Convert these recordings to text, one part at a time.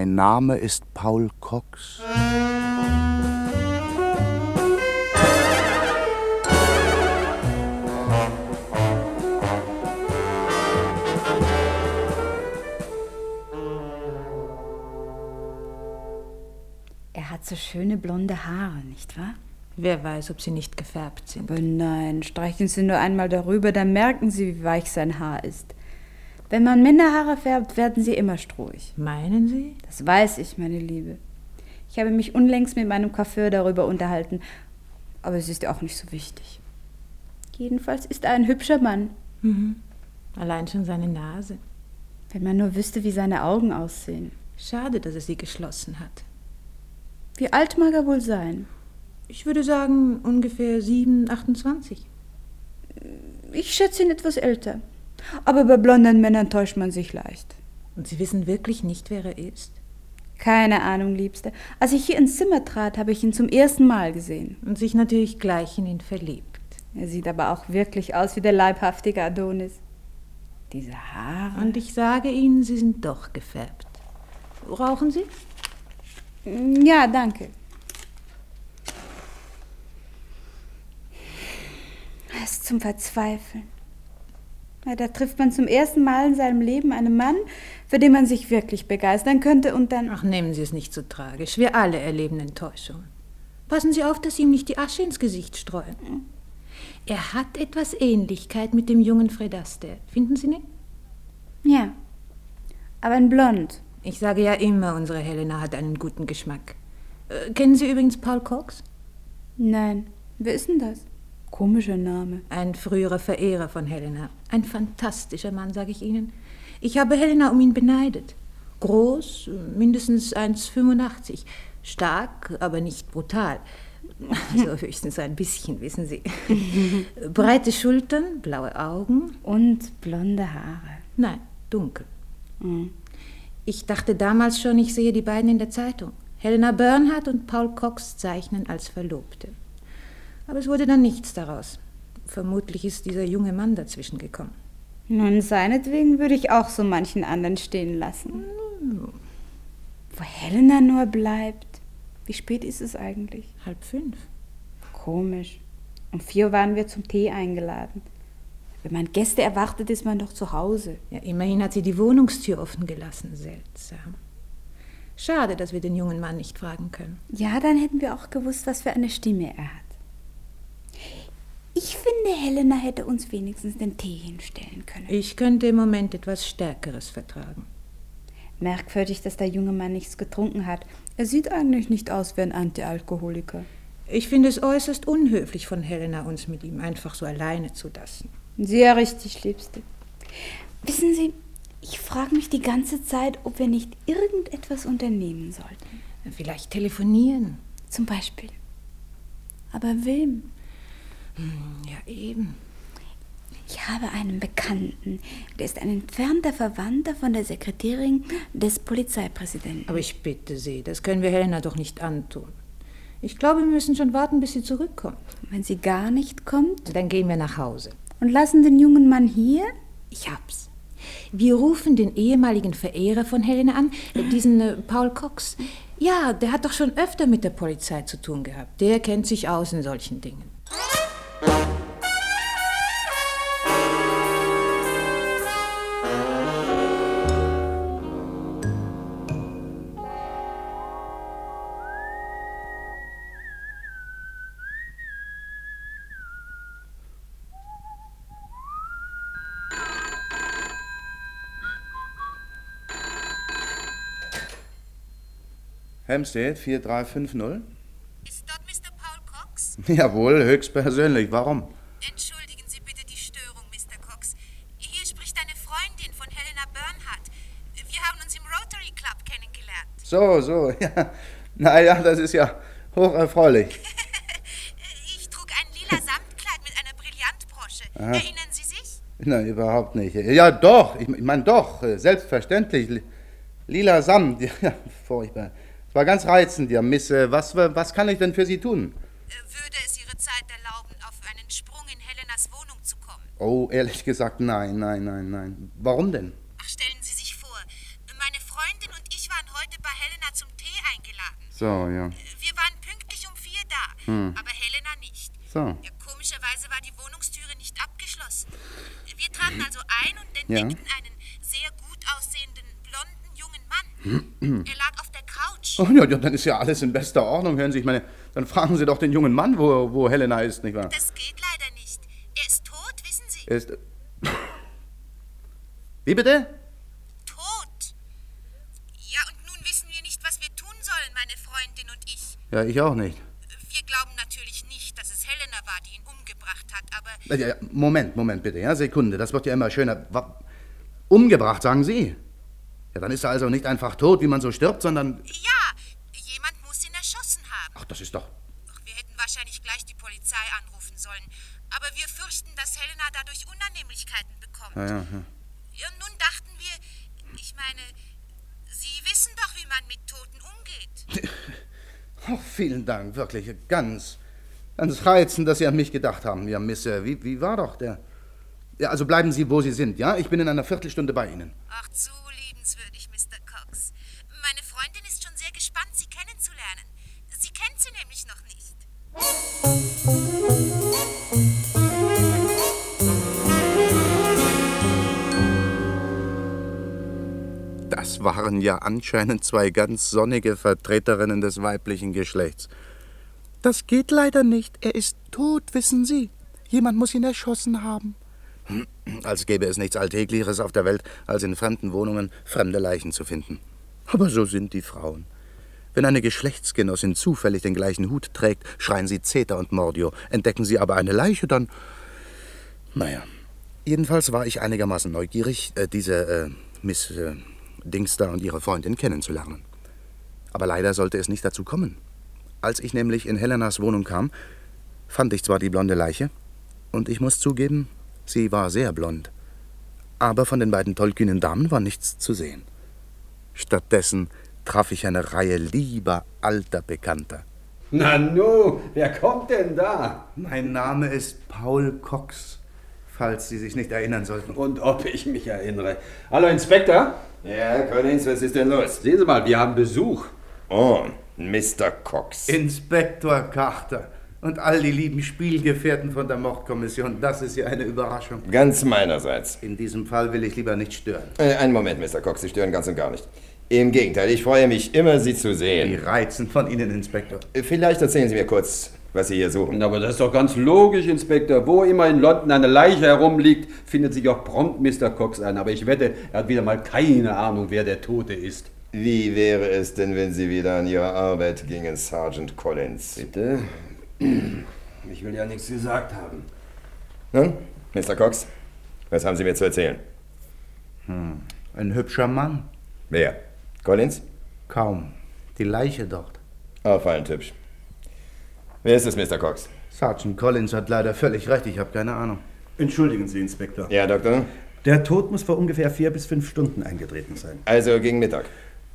Mein Name ist Paul Cox. Er hat so schöne blonde Haare, nicht wahr? Wer weiß, ob sie nicht gefärbt sind. Aber nein, streichen Sie nur einmal darüber, dann merken Sie, wie weich sein Haar ist. Wenn man Männerhaare färbt, werden sie immer strohig. Meinen Sie? Das weiß ich, meine Liebe. Ich habe mich unlängst mit meinem Coiffeur darüber unterhalten, aber es ist auch nicht so wichtig. Jedenfalls ist er ein hübscher Mann. Mhm. Allein schon seine Nase. Wenn man nur wüsste, wie seine Augen aussehen. Schade, dass er sie geschlossen hat. Wie alt mag er wohl sein? Ich würde sagen ungefähr 7, 28. Ich schätze ihn etwas älter. Aber bei blonden Männern täuscht man sich leicht. Und Sie wissen wirklich nicht, wer er ist? Keine Ahnung, Liebste. Als ich hier ins Zimmer trat, habe ich ihn zum ersten Mal gesehen. Und sich natürlich gleich in ihn verliebt. Er sieht aber auch wirklich aus wie der leibhaftige Adonis. Diese Haare. Und ich sage Ihnen, sie sind doch gefärbt. Rauchen Sie? Ja, danke. Es ist zum Verzweifeln. Ja, da trifft man zum ersten Mal in seinem Leben einen Mann, für den man sich wirklich begeistern könnte und dann. Ach, nehmen Sie es nicht so tragisch. Wir alle erleben Enttäuschung. Passen Sie auf, dass Sie ihm nicht die Asche ins Gesicht streuen. Er hat etwas Ähnlichkeit mit dem jungen Fred Astaire. Finden Sie nicht? Ja. Aber ein Blond. Ich sage ja immer, unsere Helena hat einen guten Geschmack. Äh, kennen Sie übrigens Paul Cox? Nein. Wer ist denn das? Komischer Name. Ein früherer Verehrer von Helena. Ein fantastischer Mann, sage ich Ihnen. Ich habe Helena um ihn beneidet. Groß, mindestens 1,85. Stark, aber nicht brutal. Also höchstens ein bisschen, wissen Sie. Breite Schultern, blaue Augen. Und blonde Haare. Nein, dunkel. Mhm. Ich dachte damals schon, ich sehe die beiden in der Zeitung. Helena Bernhardt und Paul Cox zeichnen als Verlobte. Aber es wurde dann nichts daraus. Vermutlich ist dieser junge Mann dazwischen gekommen. Nun, seinetwegen würde ich auch so manchen anderen stehen lassen. Hm. Wo Helena nur bleibt. Wie spät ist es eigentlich? Halb fünf. Komisch. Um vier Uhr waren wir zum Tee eingeladen. Wenn man Gäste erwartet, ist man doch zu Hause. Ja, immerhin hat sie die Wohnungstür offen gelassen. Seltsam. Schade, dass wir den jungen Mann nicht fragen können. Ja, dann hätten wir auch gewusst, was für eine Stimme er hat. Ich finde, Helena hätte uns wenigstens den Tee hinstellen können. Ich könnte im Moment etwas Stärkeres vertragen. Merkwürdig, dass der junge Mann nichts getrunken hat. Er sieht eigentlich nicht aus wie ein Antialkoholiker. Ich finde es äußerst unhöflich von Helena, uns mit ihm einfach so alleine zu lassen. Sehr richtig, Liebste. Wissen Sie, ich frage mich die ganze Zeit, ob wir nicht irgendetwas unternehmen sollten. Vielleicht telefonieren. Zum Beispiel. Aber wem? Ja, eben. Ich habe einen Bekannten, der ist ein entfernter Verwandter von der Sekretärin des Polizeipräsidenten. Aber ich bitte Sie, das können wir Helena doch nicht antun. Ich glaube, wir müssen schon warten, bis sie zurückkommt. Wenn sie gar nicht kommt? Dann gehen wir nach Hause. Und lassen den jungen Mann hier? Ich hab's. Wir rufen den ehemaligen Verehrer von Helena an, diesen äh, Paul Cox. Ja, der hat doch schon öfter mit der Polizei zu tun gehabt. Der kennt sich aus in solchen Dingen. Hampstead 4350. Ist dort Mr. Paul Cox? Jawohl, höchstpersönlich. Warum? Entschuldigen Sie bitte die Störung, Mr. Cox. Hier spricht eine Freundin von Helena Bernhardt. Wir haben uns im Rotary Club kennengelernt. So, so, ja. Naja, das ist ja hocherfreulich. ich trug ein lila Samtkleid mit einer Brillantbrosche. Aha. Erinnern Sie sich? Nein, überhaupt nicht. Ja, doch. Ich meine, doch. Selbstverständlich. Lila Samt. Ja, furchtbar. Es war ganz reizend, ja, Miss. Äh, was, was kann ich denn für Sie tun? Würde es Ihre Zeit erlauben, auf einen Sprung in Helenas Wohnung zu kommen? Oh, ehrlich gesagt, nein, nein, nein, nein. Warum denn? Ach, stellen Sie sich vor, meine Freundin und ich waren heute bei So, ja. Wir waren pünktlich um vier da, Hm. aber Helena nicht. So. Ja, komischerweise war die Wohnungstüre nicht abgeschlossen. Wir traten also ein und Ja. entdeckten einen sehr gut aussehenden, blonden jungen Mann. er lag auf Couch. Oh, ja, ja, dann ist ja alles in bester Ordnung. Hören Sie, ich meine, dann fragen Sie doch den jungen Mann, wo, wo Helena ist, nicht wahr? Das geht leider nicht. Er ist tot, wissen Sie. Er ist. Wie bitte? Tot. Ja, und nun wissen wir nicht, was wir tun sollen, meine Freundin und ich. Ja, ich auch nicht. Wir glauben natürlich nicht, dass es Helena war, die ihn umgebracht hat, aber Ja, Moment, Moment bitte, ja, Sekunde, das wird ja immer schöner. Umgebracht, sagen Sie? Ja, dann ist er also nicht einfach tot, wie man so stirbt, sondern. ja, jemand muss ihn erschossen haben. Ach, das ist doch. Ach, wir hätten wahrscheinlich gleich die Polizei anrufen sollen. Aber wir fürchten, dass Helena dadurch Unannehmlichkeiten bekommt. Ja, ja, ja. Ja, nun dachten wir, ich meine, Sie wissen doch, wie man mit Toten umgeht. Oh, vielen Dank, wirklich. Ganz, ganz reizend, dass Sie an mich gedacht haben, ja, Miss. äh, Wie, wie war doch der? Ja, also bleiben Sie, wo Sie sind, ja? Ich bin in einer Viertelstunde bei Ihnen. Ach, zu liebenswürdig, Mr. Cox. Meine Freundin ist schon sehr gespannt, Sie kennenzulernen. Sie kennt Sie nämlich noch nicht. Das waren ja anscheinend zwei ganz sonnige Vertreterinnen des weiblichen Geschlechts. Das geht leider nicht. Er ist tot, wissen Sie. Jemand muss ihn erschossen haben. Als gäbe es nichts Alltäglicheres auf der Welt, als in fremden Wohnungen fremde Leichen zu finden. Aber so sind die Frauen. Wenn eine Geschlechtsgenossin zufällig den gleichen Hut trägt, schreien sie Zeta und Mordio. Entdecken sie aber eine Leiche, dann. Naja. Jedenfalls war ich einigermaßen neugierig, äh, diese äh, Miss äh, Dings da und ihre Freundin kennenzulernen. Aber leider sollte es nicht dazu kommen. Als ich nämlich in Helenas Wohnung kam, fand ich zwar die blonde Leiche, und ich muss zugeben, sie war sehr blond. Aber von den beiden tollkühnen Damen war nichts zu sehen. Stattdessen traf ich eine Reihe lieber alter Bekannter. Nanu, wer kommt denn da? Mein Name ist Paul Cox, falls Sie sich nicht erinnern sollten. Und ob ich mich erinnere. Hallo, Inspektor. Ja, Collins, was ist denn los? Sehen Sie mal, wir haben Besuch. Oh, Mr. Cox. Inspektor Carter und all die lieben Spielgefährten von der Mordkommission, das ist ja eine Überraschung. Ganz meinerseits. In diesem Fall will ich lieber nicht stören. Äh, einen Moment, Mr. Cox, Sie stören ganz und gar nicht. Im Gegenteil, ich freue mich immer, Sie zu Wie sehen. reizend von Ihnen, Inspektor. Äh, Vielleicht erzählen Sie mir kurz, was Sie hier suchen. Aber das ist doch ganz logisch, Inspektor. Wo immer in London eine Leiche herumliegt, findet sich auch prompt Mr. Cox ein. Aber ich wette, er hat wieder mal keine Ahnung, wer der Tote ist. Wie wäre es denn, wenn Sie wieder an Ihre Arbeit gingen, Sergeant Collins? Bitte? Ich will ja nichts gesagt haben. Nun, Mr. Cox, was haben Sie mir zu erzählen? Ein hübscher Mann. Wer? Collins? Kaum. Die Leiche dort. Auffallend hübsch. Wer ist es, Mr. Cox? Sergeant Collins hat leider völlig recht, ich habe keine Ahnung. Entschuldigen Sie, Inspektor. Ja, Doktor? Der Tod muss vor ungefähr vier bis fünf Stunden eingetreten sein. Also gegen Mittag.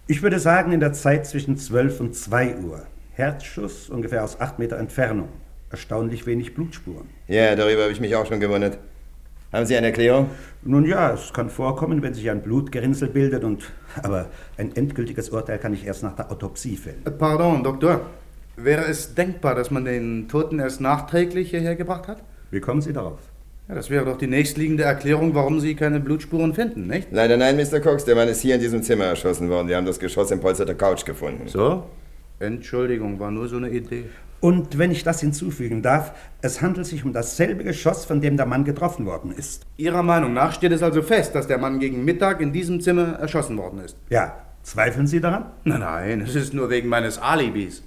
Ich würde sagen, in der Zeit zwischen 12 und 2 Uhr. Herzschuss ungefähr aus acht Meter Entfernung. Erstaunlich wenig Blutspuren. Ja, darüber habe ich mich auch schon gewundert. Haben Sie eine Erklärung? Nun ja, es kann vorkommen, wenn sich ein Blutgerinnsel bildet und. Aber ein endgültiges Urteil kann ich erst nach der Autopsie fällen. Äh, Pardon, Doktor. Wäre es denkbar, dass man den Toten erst nachträglich hierher gebracht hat? Wie kommen Sie darauf? Ja, das wäre doch die nächstliegende Erklärung, warum Sie keine Blutspuren finden, nicht? Leider nein, Mr. Cox. Der Mann ist hier in diesem Zimmer erschossen worden. Wir haben das Geschoss im Polster der Couch gefunden. So? Entschuldigung, war nur so eine Idee. Und wenn ich das hinzufügen darf, es handelt sich um dasselbe Geschoss, von dem der Mann getroffen worden ist. Ihrer Meinung nach steht es also fest, dass der Mann gegen Mittag in diesem Zimmer erschossen worden ist. Ja, zweifeln Sie daran? Nein, nein, es ist nur wegen meines Alibis.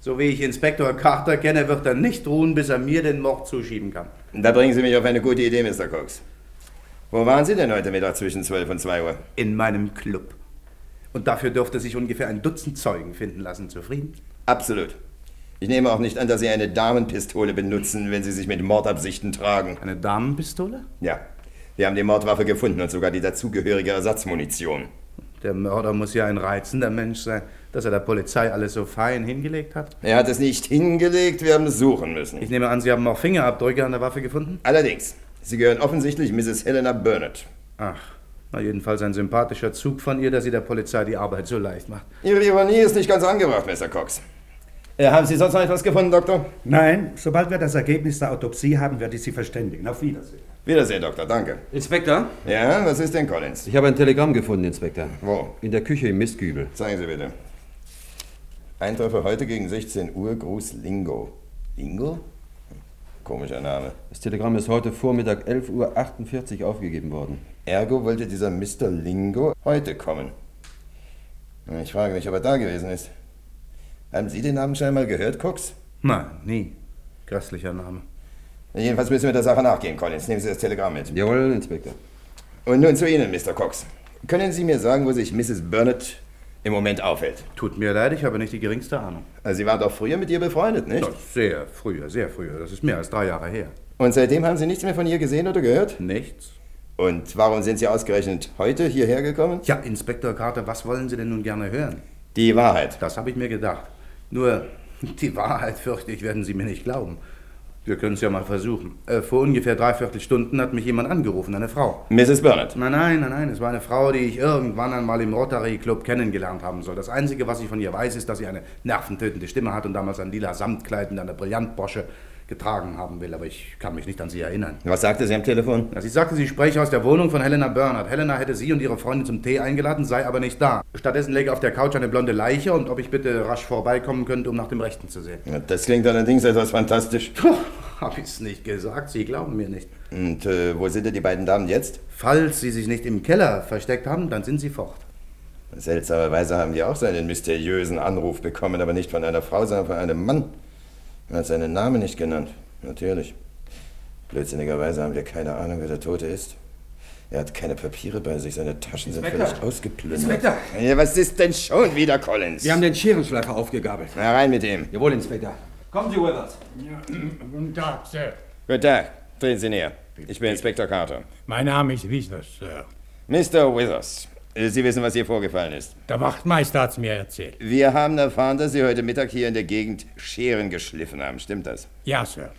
So wie ich Inspektor Carter kenne, wird er nicht ruhen, bis er mir den Mord zuschieben kann. Da bringen Sie mich auf eine gute Idee, Mr. Cox. Wo waren Sie denn heute Mittag zwischen 12 und 2 Uhr? In meinem Club. Und dafür dürfte sich ungefähr ein Dutzend Zeugen finden lassen. Zufrieden? Absolut. Ich nehme auch nicht an, dass Sie eine Damenpistole benutzen, wenn Sie sich mit Mordabsichten tragen. Eine Damenpistole? Ja, wir haben die Mordwaffe gefunden und sogar die dazugehörige Ersatzmunition. Der Mörder muss ja ein reizender Mensch sein, dass er der Polizei alles so fein hingelegt hat. Er hat es nicht hingelegt, wir haben es suchen müssen. Ich nehme an, Sie haben auch Fingerabdrücke an der Waffe gefunden? Allerdings, Sie gehören offensichtlich Mrs. Helena Burnett. Ach, Na, jedenfalls ein sympathischer Zug von ihr, dass sie der Polizei die Arbeit so leicht macht. Ihre Ironie ist nicht ganz angebracht, Mr. Cox. Äh, haben Sie sonst noch etwas gefunden, Doktor? Nein, sobald wir das Ergebnis der Autopsie haben, werde ich Sie verständigen. Auf Wiedersehen. Wiedersehen, Doktor, danke. Inspektor, Ja, was ist denn, Collins? ich habe ein Telegramm gefunden, Inspektor. Wo? In der Küche im Mistkübel. Zeigen Sie bitte. Eintreffer heute gegen 16 Uhr, Gruß Lingo. Lingo? Komischer Name. Das Telegramm ist heute Vormittag 11.48 Uhr aufgegeben worden. Ergo wollte dieser Mr. Lingo heute kommen. Ich frage mich, ob er da gewesen ist. Haben Sie den Namen schon einmal gehört, Cox? Nein, nie. Grässlicher Name. Jedenfalls müssen wir der Sache nachgehen, Collins. Nehmen Sie das Telegramm mit. Jawohl, Inspektor. Und nun zu Ihnen, Mr. Cox. Können Sie mir sagen, wo sich Mrs. Burnett im Moment aufhält? Tut mir leid, ich habe nicht die geringste Ahnung. Also Sie waren doch früher mit ihr befreundet, nicht? Ja, sehr früher, sehr früher. Das ist mehr als drei Jahre her. Und seitdem haben Sie nichts mehr von ihr gesehen oder gehört? Nichts? Und warum sind Sie ausgerechnet heute hierher gekommen? Ja, Inspektor Carter, was wollen Sie denn nun gerne hören? Die Wahrheit. Das habe ich mir gedacht. Nur, die Wahrheit, fürchte ich, werden Sie mir nicht glauben. Wir können es ja mal versuchen. Äh, vor ungefähr dreiviertel Stunden hat mich jemand angerufen, eine Frau. Mrs. Burnett. Nein, nein, nein, nein, es war eine Frau, die ich irgendwann einmal im Rotary Club kennengelernt haben soll. Das Einzige, was ich von ihr weiß, ist, dass sie eine nerventötende Stimme hat und damals ein lila Samtkleid mit einer Brillantbrosche getragen haben will, aber ich kann mich nicht an sie erinnern. Was sagte sie am Telefon? Ja, sie sagte, sie spreche aus der Wohnung von Helena Bernhardt. Helena hätte sie und ihre Freundin zum Tee eingeladen, sei aber nicht da. Stattdessen läge auf der Couch eine blonde Leiche und ob ich bitte rasch vorbeikommen könnte, um nach dem Rechten zu sehen. Ja, Das klingt allerdings etwas fantastisch. Puh, hab ich's nicht gesagt, Sie glauben mir nicht. Und äh, wo sind denn die beiden Damen jetzt? Falls Sie sich nicht im Keller versteckt haben, dann sind Sie fort. Seltsamerweise haben die auch so einen mysteriösen Anruf bekommen, aber nicht von einer Frau, sondern von einem Mann. Er hat seinen Namen nicht genannt. Natürlich. Blödsinnigerweise haben wir keine Ahnung, wer der Tote ist. Er hat keine Papiere bei sich, seine Taschen sind Inspektor! völlig ausgeplündert. Inspektor! Ja, was ist denn schon wieder, Collins? Wir haben den Scherenschleifer aufgegabelt. Na, rein mit ihm. Jawohl, Inspektor. Kommen Sie, Withers. Guten Tag, Sir. Guten Tag. Treten Sie näher. Ich bin Inspektor Carter. Mein Name ist Wieser, Sir. Mr. Withers, Sie wissen, was hier vorgefallen ist. Der Wachtmeister hat's mir erzählt. Wir haben erfahren, dass Sie heute Mittag hier in der Gegend Scheren geschliffen haben. Stimmt das? Ja, Sir.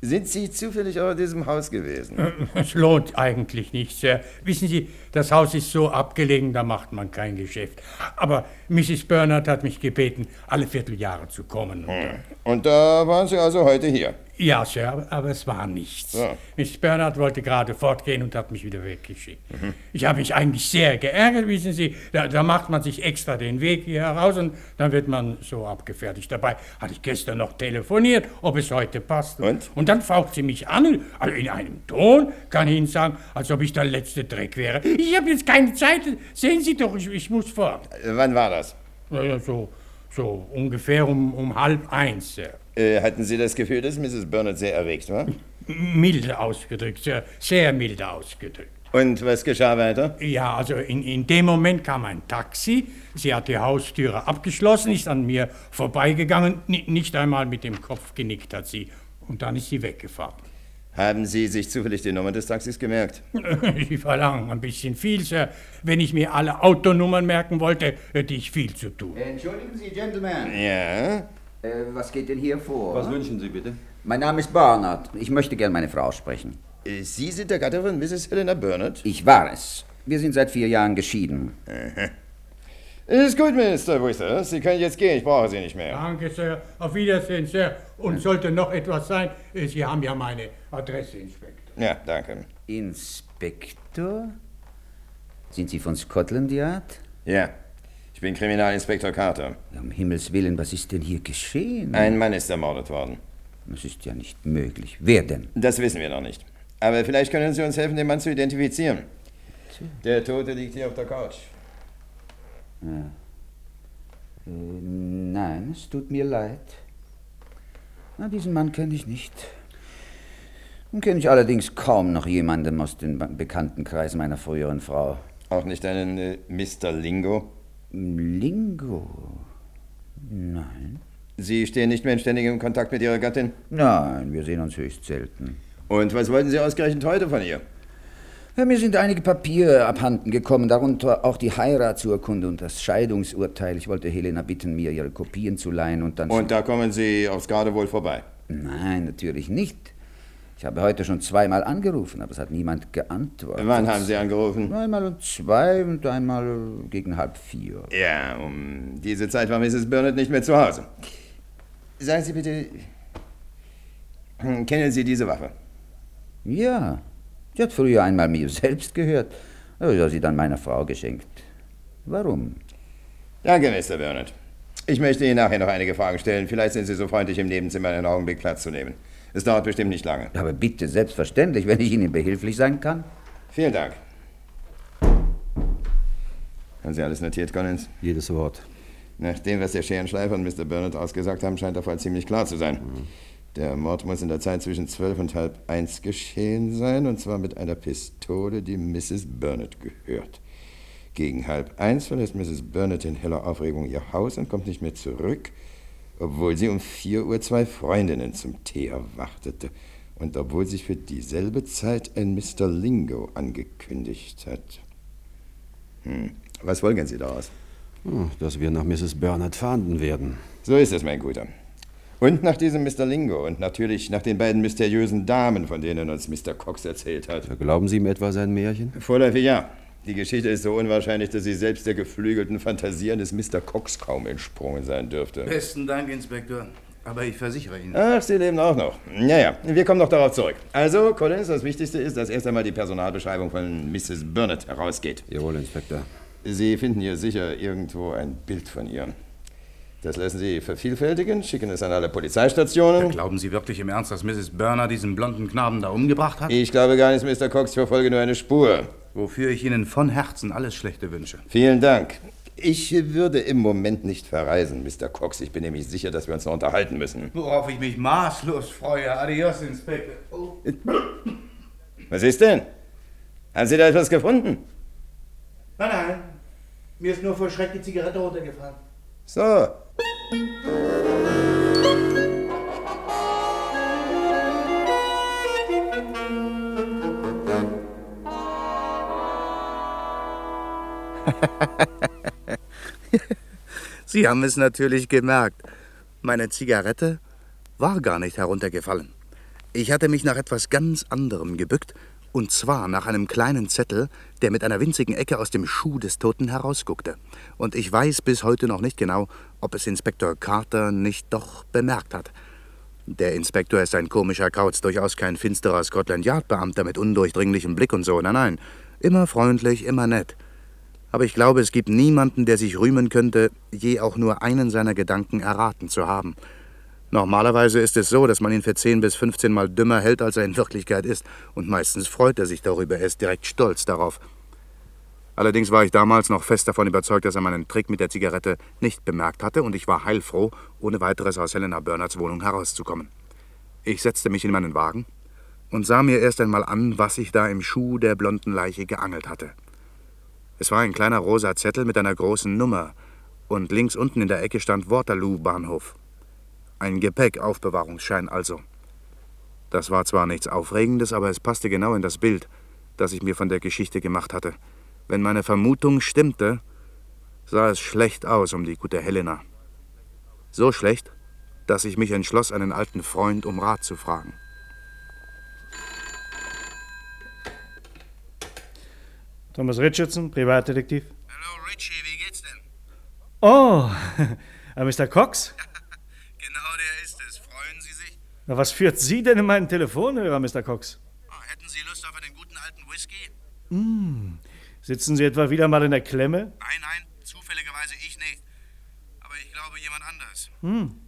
Sind Sie zufällig auch in diesem Haus gewesen? Es lohnt eigentlich nicht, Sir. Wissen Sie, das Haus ist so abgelegen, da macht man kein Geschäft. Aber Mrs. Bernard hat mich gebeten, alle Vierteljahre zu kommen. Und, äh, Und da waren Sie also heute hier. Ja, Sir, aber, es war nichts. Ja. Miss Bernard wollte gerade fortgehen und hat mich wieder weggeschickt. Ich habe mich eigentlich sehr geärgert, wissen Sie. Da, da macht man sich extra den Weg hier heraus und dann wird man so abgefertigt. Dabei hatte ich gestern noch telefoniert, ob es heute passt. Und? Und dann faucht sie mich an, also in einem Ton, kann ich Ihnen sagen, als ob ich der letzte Dreck wäre. Ich habe jetzt keine Zeit. Sehen Sie doch, ich, ich muss fort. Äh, Wann war das? Ja, so, so ungefähr um, um halb eins, Sir. Äh, hatten Sie das Gefühl, dass Mrs. Burnett sehr erregt war? Milde ausgedrückt, Sir. Sehr milde ausgedrückt. Und was geschah weiter? Ja, also in, in dem Moment kam ein Taxi. Sie hat die Haustüre abgeschlossen, ist an mir vorbeigegangen. Ni- nicht einmal mit dem Kopf genickt hat sie. Und dann ist sie weggefahren. Haben Sie sich zufällig die Nummer des Taxis gemerkt? Sie verlangen ein bisschen viel, Sir. Wenn ich mir alle Autonummern merken wollte, hätte ich viel zu tun. Entschuldigen Sie, Gentlemen. Ja? Äh, was geht denn hier vor? Was wünschen Sie bitte? mein Name ist Barnard. Ich möchte gern meine Frau sprechen. Äh, Sie sind der Gatte von Mrs. Helena Burnett? Ich war es. Wir sind seit vier Jahren geschieden. Ist gut, Mr. Withers. Sie können jetzt gehen. Ich brauche Sie nicht mehr. Danke, Sir. Auf Wiedersehen, Sir. Und sollte noch etwas sein, äh, Sie haben ja meine Adresse, Inspektor. Ja, danke. Inspektor? Sind Sie von Scotland Yard? Ja. Ich bin Kriminalinspektor Carter. Um Himmels Willen, was ist denn hier geschehen? Ein Mann ist ermordet worden. Das ist ja nicht möglich. Wer denn? Das wissen wir noch nicht. Aber vielleicht können Sie uns helfen, den Mann zu identifizieren. Der Tote liegt hier auf der Couch. Äh, nein, es tut mir leid. Na, diesen Mann kenne ich nicht. Nun kenne ich allerdings kaum noch jemanden aus dem Be- Bekanntenkreis meiner früheren Frau. Auch nicht einen äh, Mr. Lingo. Lingo? Nein. Sie stehen nicht mehr in ständigem Kontakt mit Ihrer Gattin? Nein, wir sehen uns höchst selten. Und was wollten Sie ausgerechnet heute von ihr? Ja, mir sind einige Papiere abhanden gekommen, darunter auch die Heiratsurkunde und das Scheidungsurteil. Ich wollte Helena bitten, mir ihre Kopien zu leihen und dann... Und da kommen Sie aufs Geradewohl vorbei. Nein, natürlich nicht. Ich habe heute schon zweimal angerufen, aber es hat niemand geantwortet. Wann haben Sie angerufen? Einmal um zwei und einmal gegen halb vier. Ja, um diese Zeit war Mrs. Burnett nicht mehr zu Hause. Sagen Sie bitte, kennen Sie diese Waffe? Ja, sie hat früher einmal mir selbst gehört. Ich habe sie dann meiner Frau geschenkt. Warum? Danke, Mr. Burnett. Ich möchte Ihnen nachher noch einige Fragen stellen. Vielleicht sind Sie so freundlich, im Nebenzimmer einen Augenblick Platz zu nehmen. Es dauert bestimmt nicht lange. Aber bitte, selbstverständlich, wenn ich Ihnen behilflich sein kann. Vielen Dank. Haben Sie alles notiert, Collins? Jedes Wort. Nach dem, was der Scherenschleifer und Mr. Burnett ausgesagt haben, scheint der Fall ziemlich klar zu sein. Der Mord muss in der Zeit zwischen zwölf und halb eins geschehen sein, und zwar mit einer Pistole, die Mrs. Burnett gehört. Gegen halb eins verlässt Mrs. Burnett in heller Aufregung ihr Haus und kommt nicht mehr zurück, obwohl sie um vier Uhr zwei Freundinnen zum Tee erwartete und obwohl sich für dieselbe Zeit ein Mr. Lingo angekündigt hat. Hm. Was folgern Sie daraus? Hm, Dass wir nach Mrs. Burnett fahnden werden. So ist es, mein Guter. Und nach diesem Mr. Lingo und natürlich nach den beiden mysteriösen Damen, von denen uns Mr. Cox erzählt hat. Glauben Sie ihm etwa sein Märchen? Vorläufig ja. Die Geschichte ist so unwahrscheinlich, dass sie selbst der geflügelten Fantasien des Mr. Cox kaum entsprungen sein dürfte. Besten Dank, Inspektor. Aber ich versichere Ihnen. Ach, Sie leben auch noch. Naja, wir kommen noch darauf zurück. Also, Collins, das Wichtigste ist, dass erst einmal die Personalbeschreibung von Mrs. Burnett herausgeht. Jawohl, Inspektor. Sie finden hier sicher irgendwo ein Bild von ihr. Das lassen Sie vervielfältigen, schicken es an alle Polizeistationen. Glauben Sie wirklich im Ernst, dass Mrs. Burner diesen blonden Knaben da umgebracht hat? Ich glaube gar nicht, Mr. Cox, ich verfolge nur eine Spur. Wofür ich Ihnen von Herzen alles Schlechte wünsche. Vielen Dank. Ich würde im Moment nicht verreisen, Mr. Cox. Ich bin nämlich sicher, dass wir uns noch unterhalten müssen. Worauf ich mich maßlos freue. Adios, Inspektor. Oh. Was ist denn? Haben Sie da etwas gefunden? Nein, nein. Mir ist nur vor Schreck die Zigarette runtergefallen. So. Sie haben es natürlich gemerkt. Meine Zigarette war gar nicht heruntergefallen. Ich hatte mich nach etwas ganz anderem gebückt, und zwar nach einem kleinen Zettel, der mit einer winzigen Ecke aus dem Schuh des Toten herausguckte. Und ich weiß bis heute noch nicht genau, ob es Inspektor Carter nicht doch bemerkt hat. Der Inspektor ist ein komischer Kauz, durchaus kein finsterer Scotland Yard-Beamter mit undurchdringlichem Blick und so. Nein, nein, immer freundlich, immer nett. Aber ich glaube, es gibt niemanden, der sich rühmen könnte, je auch nur einen seiner Gedanken erraten zu haben. Normalerweise ist es so, dass man ihn für 10 bis 15 Mal dümmer hält, als er in Wirklichkeit ist. Und meistens freut er sich darüber, er ist direkt stolz darauf. Allerdings war ich damals noch fest davon überzeugt, dass er meinen Trick mit der Zigarette nicht bemerkt hatte, und ich war heilfroh, ohne weiteres aus Helena Bernards Wohnung herauszukommen. Ich setzte mich in meinen Wagen und sah mir erst einmal an, was ich da im Schuh der blonden Leiche geangelt hatte. Es war ein kleiner rosa Zettel mit einer großen Nummer, und links unten in der Ecke stand Waterloo Bahnhof. Ein Gepäckaufbewahrungsschein also. Das war zwar nichts Aufregendes, aber es passte genau in das Bild, das ich mir von der Geschichte gemacht hatte. Wenn meine Vermutung stimmte, sah es schlecht aus um die gute Helena. So schlecht, dass ich mich entschloss, einen alten Freund um Rat zu fragen. Thomas Richardson, Privatdetektiv. Hallo Richie, wie geht's denn? Oh, äh, Mr. Cox? Genau der ist es. Freuen Sie sich? Na, was führt Sie denn in meinen Telefonhörer, Mr. Cox? Ah, hätten Sie Lust auf einen guten alten Whisky? Hm, sitzen Sie etwa wieder mal in der Klemme? Nein, nein, zufälligerweise ich nicht. Aber ich glaube jemand anders. Hm,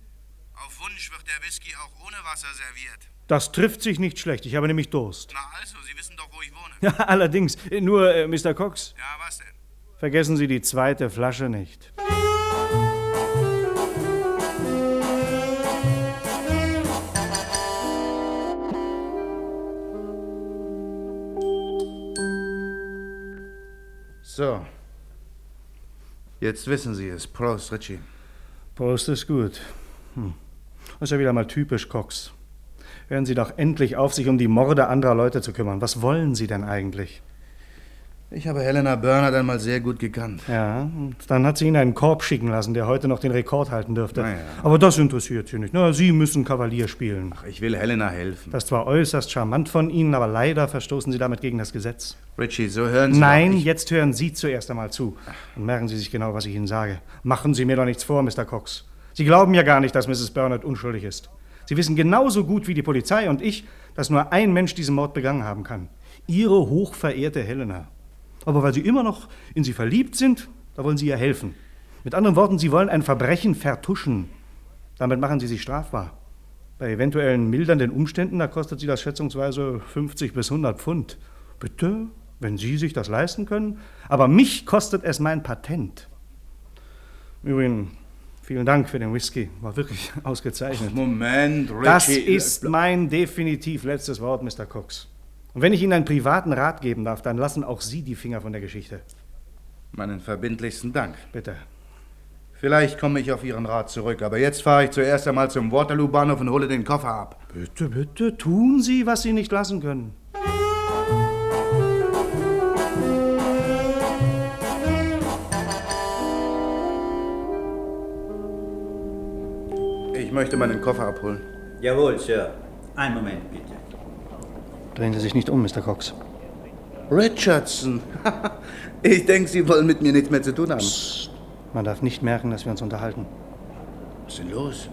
Wunsch wird der Whisky auch ohne Wasser serviert. das trifft sich nicht schlecht. Ich habe nämlich Durst. Na also, Sie wissen doch, wo ich wohne. Ja, allerdings. Nur, äh, Mr. Cox, Ja, was denn? vergessen Sie die zweite Flasche nicht. So. Jetzt wissen Sie es. Prost, Richie. Prost ist gut. Hm. Das ist ja wieder mal typisch Cox. Hören Sie doch endlich auf, sich um die Morde anderer Leute zu kümmern. Was wollen Sie denn eigentlich? Ich habe Helena Bernhardt einmal sehr gut gekannt. Ja, und dann hat sie ihn einen Korb schicken lassen, der heute noch den Rekord halten dürfte. Na ja. Aber das interessiert sie nicht. Na, sie müssen Kavalier spielen. Ach, ich will Helena helfen. Das zwar äußerst charmant von Ihnen, aber leider verstoßen Sie damit gegen das Gesetz. Richie, so hören Sie Nein, ich- jetzt hören Sie zuerst einmal zu. Und merken Sie sich genau, was ich Ihnen sage. Machen Sie mir doch nichts vor, Mr. Cox. Sie glauben ja gar nicht, dass Mrs. Burnett unschuldig ist. Sie wissen genauso gut wie die Polizei und ich, dass nur ein Mensch diesen Mord begangen haben kann. Ihre hochverehrte Helena. Aber weil Sie immer noch in sie verliebt sind, da wollen Sie ihr helfen. Mit anderen Worten, Sie wollen ein Verbrechen vertuschen. Damit machen Sie sich strafbar. Bei eventuellen mildernden Umständen, da kostet Sie das schätzungsweise 50 bis 100 Pfund. Bitte, wenn Sie sich das leisten können. Aber mich kostet es mein Patent. Übrigens, vielen Dank für den Whisky. War wirklich ausgezeichnet. Moment, Richie. Das ist mein definitiv letztes Wort, Mr. Cox. Und wenn ich Ihnen einen privaten Rat geben darf, dann lassen auch Sie die Finger von der Geschichte. Meinen verbindlichsten Dank. Bitte. Vielleicht komme ich auf Ihren Rat zurück, aber jetzt fahre ich zuerst einmal zum Waterloo-Bahnhof und hole den Koffer ab. Bitte, bitte, tun Sie, was Sie nicht lassen können. Ich möchte meinen Koffer abholen. Jawohl, Sir. Einen Moment, bitte. Drehen Sie sich nicht um, Mr. Cox. Richardson. ich denke, Sie wollen mit mir nichts mehr zu tun haben. Man darf nicht merken, dass wir uns unterhalten. Was ist denn los?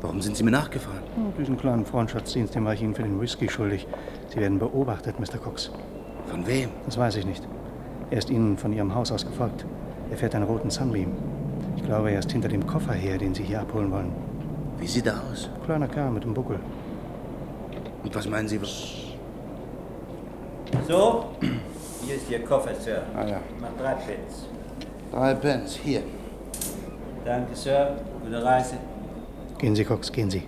Warum sind Sie mir nachgefahren? Oh, diesen kleinen Freundschaftsdienst, den war ich Ihnen für den Whisky schuldig. Sie werden beobachtet, Mr. Cox. Von wem? Das weiß ich nicht. Er ist Ihnen von Ihrem Haus aus gefolgt. Er fährt einen roten Sunbeam. Ich glaube, er ist hinter dem Koffer her, den Sie hier abholen wollen. Wie sieht er aus? Kleiner Kerl mit dem Buckel. Und was meinen Sie? Was? So, hier ist Ihr Koffer, Sir. Ah ja. Macht drei Pence. Drei Pence, hier. Danke, Sir. Gute Reise. Gehen Sie, Cox, gehen Sie.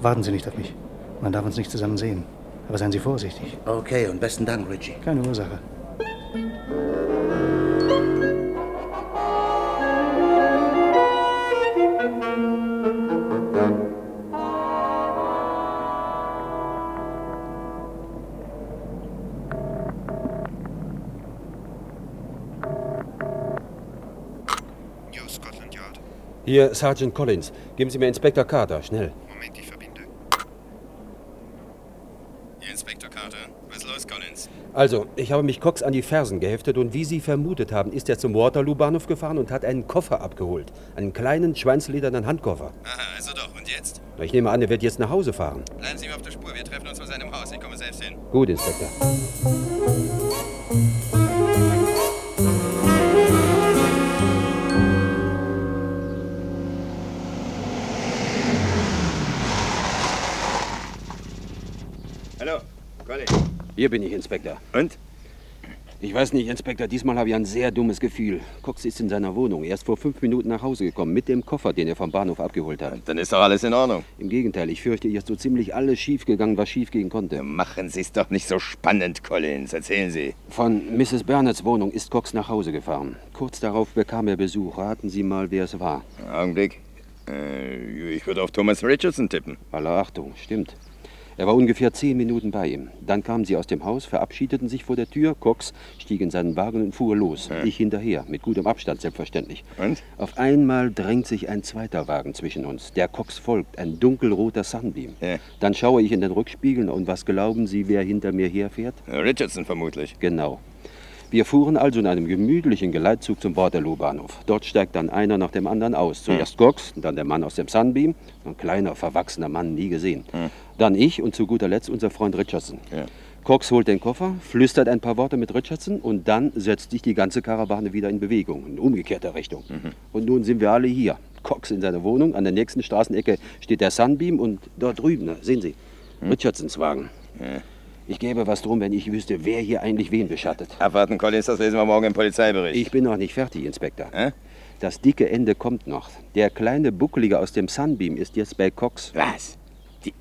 Warten Sie nicht auf mich. Man darf uns nicht zusammen sehen. Aber seien Sie vorsichtig. Okay, und besten Dank, Richie. Keine Ursache. Hier, Sergeant Collins. Geben Sie mir Inspektor Carter, schnell. Moment, ich verbinde. Hier, Inspektor Carter. Was ist los, Collins? Also, ich habe mich Cox an die Fersen geheftet und wie Sie vermutet haben, ist er zum Waterloo-Bahnhof gefahren und hat einen Koffer abgeholt. Einen kleinen, schweinsledernen Handkoffer. Aha, also doch. Und jetzt? Ich nehme an, er wird jetzt nach Hause fahren. Bleiben Sie mir auf der Spur. Wir treffen uns vor seinem Haus. Ich komme selbst hin. Gut, Inspektor. Hier bin ich, Inspektor. Und? Ich weiß nicht, Inspektor, diesmal habe ich ein sehr dummes Gefühl. Cox ist in seiner Wohnung. Er ist vor fünf Minuten nach Hause gekommen, mit dem Koffer, den er vom Bahnhof abgeholt hat. Dann ist doch alles in Ordnung. Im Gegenteil, ich fürchte, hier ist so ziemlich alles schiefgegangen, was schiefgehen konnte. Machen Sie es doch nicht so spannend, Collins. Erzählen Sie. Von Mrs. Bernards Wohnung ist Cox nach Hause gefahren. Kurz darauf bekam er Besuch. Raten Sie mal, wer es war. Augenblick. Äh, ich würde auf Thomas Richardson tippen. Aller Achtung, stimmt. Er war ungefähr zehn Minuten bei ihm. Dann kamen sie aus dem Haus, verabschiedeten sich vor der Tür. Cox stieg in seinen Wagen und fuhr los. Ich hinterher, mit gutem Abstand selbstverständlich. Und? Auf einmal drängt sich ein zweiter Wagen zwischen uns. Der Cox folgt, ein dunkelroter Sunbeam. Ja. Dann schaue ich in den Rückspiegel und was glauben Sie, wer hinter mir herfährt? Richardson vermutlich. Genau. Wir fuhren also in einem gemütlichen Geleitzug zum Waterloo-Bahnhof. Dort steigt dann einer nach dem anderen aus. Zuerst Cox, dann der Mann aus dem Sunbeam, ein kleiner, verwachsener Mann, nie gesehen. Dann ich und zu guter Letzt unser Freund Richardson. Ja. Cox holt den Koffer, flüstert ein paar Worte mit Richardson und dann setzt sich die ganze Karawane wieder in Bewegung, in umgekehrter Richtung. Und nun sind wir alle hier. Cox in seiner Wohnung, an der nächsten Straßenecke steht der Sunbeam und dort drüben, sehen Sie, Richardsons Wagen. Ich gäbe was drum, wenn ich wüsste, wer hier eigentlich wen beschattet. Abwarten, Collins, das lesen wir morgen im Polizeibericht. Ich bin noch nicht fertig, Inspektor. Hä? Das dicke Ende kommt noch. Der kleine Buckelige aus dem Sunbeam ist jetzt bei Cox. Was? Die,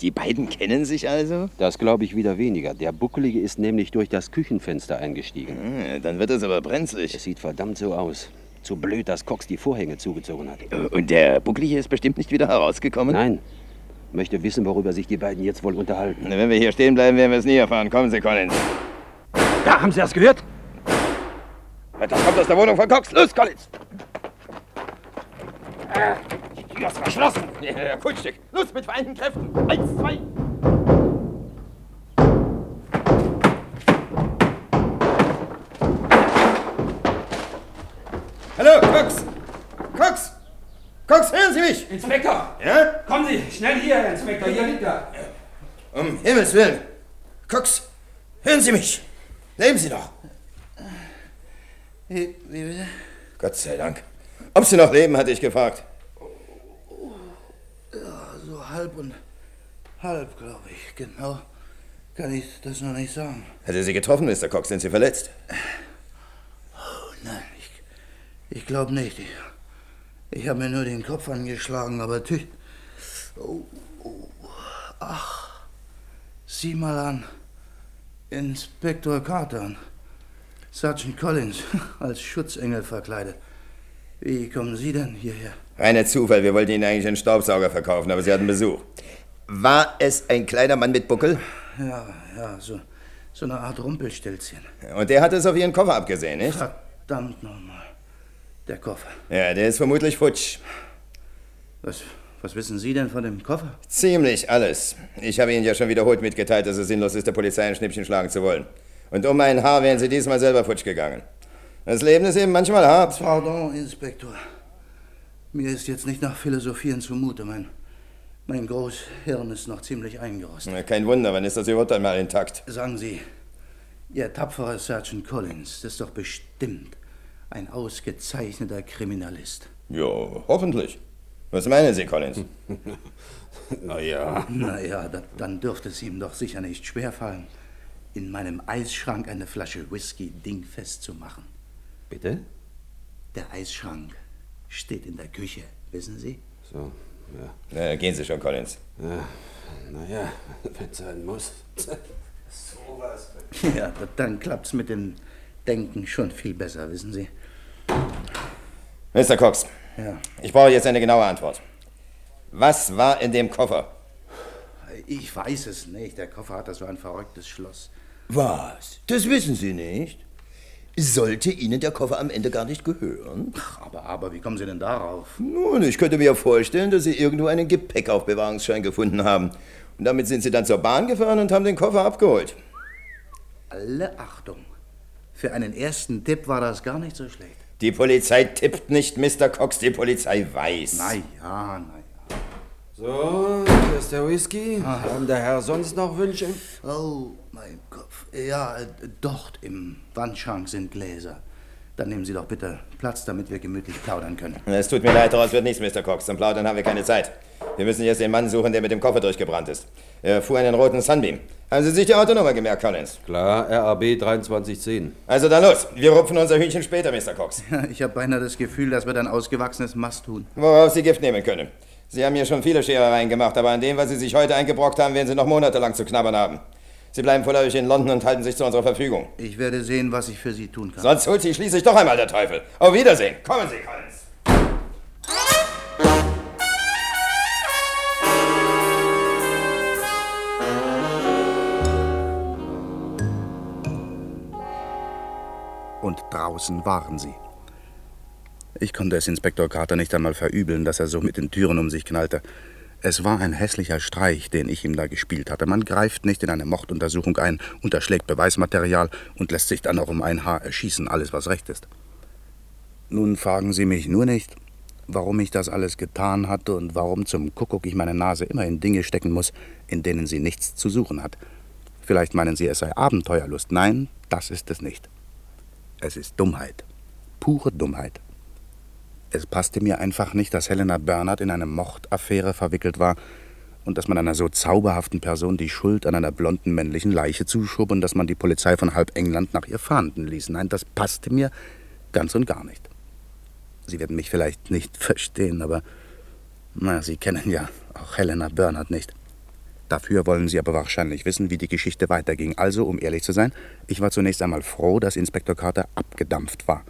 die beiden kennen sich also? Das glaube ich wieder weniger. Der Buckelige ist nämlich durch das Küchenfenster eingestiegen. Hm, dann wird es aber brenzlig. Es sieht verdammt so aus. Zu blöd, dass Cox die Vorhänge zugezogen hat. Und der Bucklige ist bestimmt nicht wieder herausgekommen? Nein. Möchte wissen, worüber sich die beiden jetzt wohl unterhalten. Wenn wir hier stehen bleiben, werden wir es nie erfahren. Kommen Sie, Collins. Da, haben Sie das gehört? Das kommt aus der Wohnung von Cox. Los, Collins! Die Tür ist verschlossen. Ja, Kunststück. Los, mit vereinten Kräften. Eins, zwei. Hallo, Cox! Cox! Cox, hören Sie mich! Inspektor! Ja? Kommen Sie, schnell hier, Herr Inspektor, hier liegt er. Um Himmels Willen! Cox, hören Sie mich! Leben Sie noch! Wie, wie bitte? Gott sei Dank. Ob Sie noch leben, hatte ich gefragt. Ja, so halb und halb, glaube ich. Genau kann ich das noch nicht sagen. Hat er Sie getroffen, Mr. Cox? Sind Sie verletzt? Oh, nein, ich, ich glaube nicht. Ich, ich habe mir nur den Kopf angeschlagen, aber tü. Oh, oh. Ach, sieh mal an. Inspektor Carter und Sergeant Collins als Schutzengel verkleidet. Wie kommen Sie denn hierher? Reiner Zufall, wir wollten Ihnen eigentlich einen Staubsauger verkaufen, aber Sie hatten Besuch. War es ein kleiner Mann mit Buckel? Ja, ja, so, so eine Art Rumpelstilzchen. Und der hat es auf Ihren Koffer abgesehen, nicht? Verdammt nochmal. Der Koffer. Ja, der ist vermutlich futsch. Was, was wissen Sie denn von dem Koffer? Ziemlich alles. Ich habe Ihnen ja schon wiederholt mitgeteilt, dass es sinnlos ist, der Polizei ein Schnippchen schlagen zu wollen. Und um ein Haar wären Sie diesmal selber futsch gegangen. Das Leben ist eben manchmal hart. Pardon, Inspektor. Mir ist jetzt nicht nach Philosophieren zumute. Mein, mein Großhirn ist noch ziemlich eingerostet. Na, Kein Wunder, wann ist das überhaupt einmal intakt? Sagen Sie, Ihr tapferer Sergeant Collins, das ist doch bestimmt ein ausgezeichneter Kriminalist. Ja, hoffentlich. Was meinen Sie, Collins? naja. Naja, da, dann dürfte es ihm doch sicher nicht schwerfallen, in meinem Eisschrank eine Flasche Whisky dingfest zu machen. Bitte? Der Eisschrank steht in der Küche, wissen Sie? So, ja. Na, gehen Sie schon, Collins. Ja, naja, wenn es sein muss. Sowas. Ja, da- dann klappt's mit dem Denken schon viel besser, wissen Sie? Mr. Cox, Ja. ich brauche jetzt eine genaue Antwort. Was war in dem Koffer? Ich weiß es nicht. Der Koffer hat da so ein verrücktes Schloss. Was? Das wissen Sie nicht? Sollte Ihnen der Koffer am Ende gar nicht gehören? Aber, aber, wie kommen Sie denn darauf? Nun, ich könnte mir vorstellen, dass Sie irgendwo einen Gepäckaufbewahrungsschein gefunden haben. Und damit sind Sie dann zur Bahn gefahren und haben den Koffer abgeholt. Alle Achtung. Für einen ersten Tipp war das gar nicht so schlecht. Die Polizei tippt nicht, Mr. Cox, die Polizei weiß. Na ja, na So, hier ist der Whisky. Haben der Herr sonst noch Wünsche? Oh, mein Kopf. Ja, äh, dort im Wandschrank sind Gläser. Dann nehmen Sie doch bitte Platz, damit wir gemütlich plaudern können. Es tut mir leid, daraus wird nichts, Mr. Cox. Zum Plaudern haben wir keine Zeit. Wir müssen jetzt den Mann suchen, der mit dem Koffer durchgebrannt ist. Er fuhr einen roten Sunbeam. Haben Sie sich die Autonummer gemerkt, Collins? Klar, RAB 2310. Also dann los. Wir rupfen unser Hühnchen später, Mr. Cox. Ja, ich habe beinahe das Gefühl, das wird ein ausgewachsenes Mast tun. Worauf Sie Gift nehmen können. Sie haben hier schon viele Scherereien gemacht, aber an dem, was Sie sich heute eingebrockt haben, werden Sie noch monatelang zu knabbern haben. Sie bleiben vorläufig in London und halten sich zu unserer Verfügung. Ich werde sehen, was ich für Sie tun kann. Sonst holt Sie schließlich doch einmal der Teufel. Auf Wiedersehen. Kommen Sie, Collins. Und draußen waren sie. Ich konnte es Inspektor Carter nicht einmal verübeln, dass er so mit den Türen um sich knallte. Es war ein hässlicher Streich, den ich ihm da gespielt hatte. Man greift nicht in eine Morduntersuchung ein, unterschlägt Beweismaterial und lässt sich dann noch um ein Haar erschießen, alles was recht ist. Nun fragen Sie mich nur nicht, warum ich das alles getan hatte und warum zum Kuckuck ich meine Nase immer in Dinge stecken muss, in denen sie nichts zu suchen hat. Vielleicht meinen Sie, es sei Abenteuerlust. Nein, das ist es nicht. Es ist Dummheit. Pure Dummheit. Es passte mir einfach nicht, dass Helena Bernhardt in eine Mordaffäre verwickelt war und dass man einer so zauberhaften Person die Schuld an einer blonden männlichen Leiche zuschob und dass man die Polizei von halb England nach ihr fahnden ließ. Nein, das passte mir ganz und gar nicht. Sie werden mich vielleicht nicht verstehen, aber na, Sie kennen ja auch Helena Bernhardt nicht. Dafür wollen Sie aber wahrscheinlich wissen, wie die Geschichte weiterging. Also, um ehrlich zu sein, ich war zunächst einmal froh, dass Inspektor Carter abgedampft war.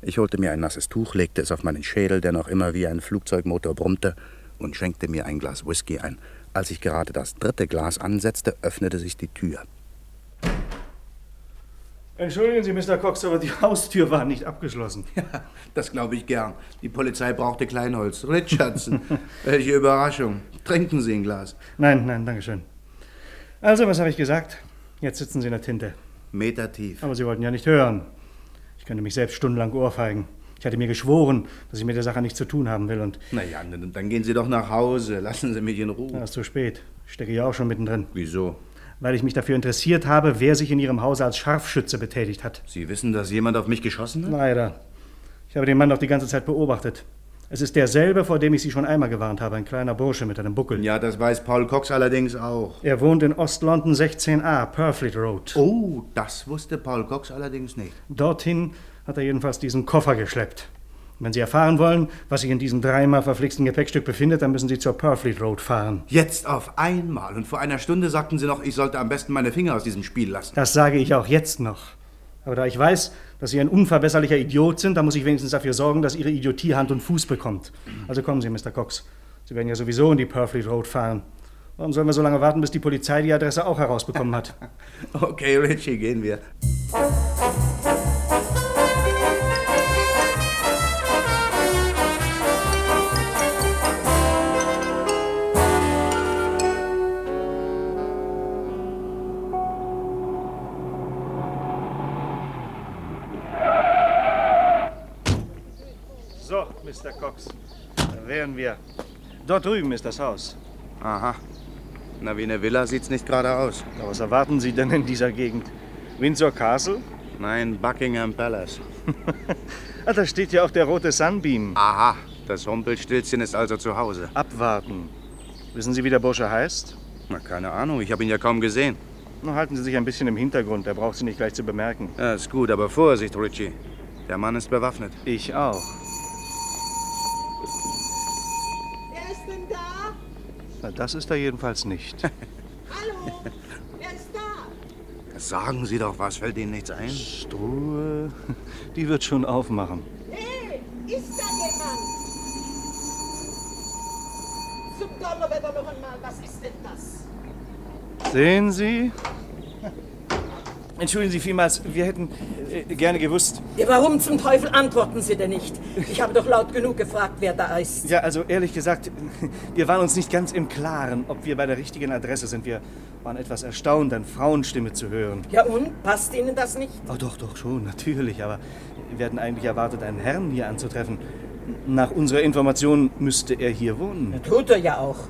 Ich holte mir ein nasses Tuch, legte es auf meinen Schädel, der noch immer wie ein Flugzeugmotor brummte, und schenkte mir ein Glas Whisky ein. Als ich gerade das dritte Glas ansetzte, öffnete sich die Tür. Entschuldigen Sie, Mr. Cox, aber die Haustür war nicht abgeschlossen. Ja, das glaube ich gern. Die Polizei brauchte Kleinholz. Richardson, welche Überraschung. Trinken Sie ein Glas. Nein, nein, danke schön. Also, was habe ich gesagt? Jetzt sitzen Sie in der Tinte. Meter tief. Aber Sie wollten ja nicht hören. Ich könnte mich selbst stundenlang ohrfeigen. Ich hatte mir geschworen, dass ich mit der Sache nichts zu tun haben will und... Na ja, dann gehen Sie doch nach Hause. Lassen Sie mich in Ruhe. Na, ist zu spät. Ich stecke ja auch schon mittendrin. Wieso? Weil ich mich dafür interessiert habe, wer sich in Ihrem Hause als Scharfschütze betätigt hat. Sie wissen, dass jemand auf mich geschossen hat? Leider. Ich habe den Mann doch die ganze Zeit beobachtet. Es ist derselbe, vor dem ich Sie schon einmal gewarnt habe, ein kleiner Bursche mit einem Buckel. Ja, das weiß Paul Cox allerdings auch. Er wohnt in Ost-London 16a, Purfleet Road. Oh, das wusste Paul Cox allerdings nicht. Dorthin hat er jedenfalls diesen Koffer geschleppt. Wenn Sie erfahren wollen, was sich in diesem dreimal verflixten Gepäckstück befindet, dann müssen Sie zur Purfleet Road fahren. Jetzt auf einmal. Und vor einer Stunde sagten Sie noch, ich sollte am besten meine Finger aus diesem Spiel lassen. Das sage ich auch jetzt noch. Aber da ich weiß, dass Sie ein unverbesserlicher Idiot sind, dann muss ich wenigstens dafür sorgen, dass Ihre Idiotie Hand und Fuß bekommt. Also kommen Sie, Mr. Cox. Sie werden ja sowieso in die Purfleet Road fahren. Warum sollen wir so lange warten, bis die Polizei die Adresse auch herausbekommen hat? Okay, Richie, gehen wir. Wir. Dort drüben ist das Haus. Aha. Na, wie eine Villa sieht's nicht gerade aus. Na, was erwarten Sie denn in dieser Gegend? Windsor Castle? Nein, Buckingham Palace. Ah, da steht ja auch der rote Sunbeam. Aha, das Rumpelstilzchen ist also zu Hause. Abwarten. Wissen Sie, wie der Bursche heißt? Na, keine Ahnung, ich habe ihn ja kaum gesehen. Na, halten Sie sich ein bisschen im Hintergrund, er braucht Sie nicht gleich zu bemerken. Ja, ist gut, aber Vorsicht, Richie. Der Mann ist bewaffnet. Ich auch. Wer ist denn da? Na, das ist er jedenfalls nicht. Hallo? Wer ist da? Sagen Sie doch was, fällt Ihnen nichts ein? Struhe, die wird schon aufmachen. Hey, ist da jemand? Zum Donnerwetter noch einmal, was ist denn das? Sehen Sie? Entschuldigen Sie vielmals, wir hätten äh, gerne gewusst. Ja, warum zum Teufel antworten Sie denn nicht? Ich habe doch laut genug gefragt, wer da ist. Ja, also ehrlich gesagt, wir waren uns nicht ganz im Klaren, ob wir bei der richtigen Adresse sind. Wir waren etwas erstaunt, eine Frauenstimme zu hören. Ja und? Passt Ihnen das nicht? Oh, doch, doch, schon, natürlich. Aber wir hatten eigentlich erwartet, einen Herrn hier anzutreffen. Nach unserer Information müsste er hier wohnen. Tut er ja auch.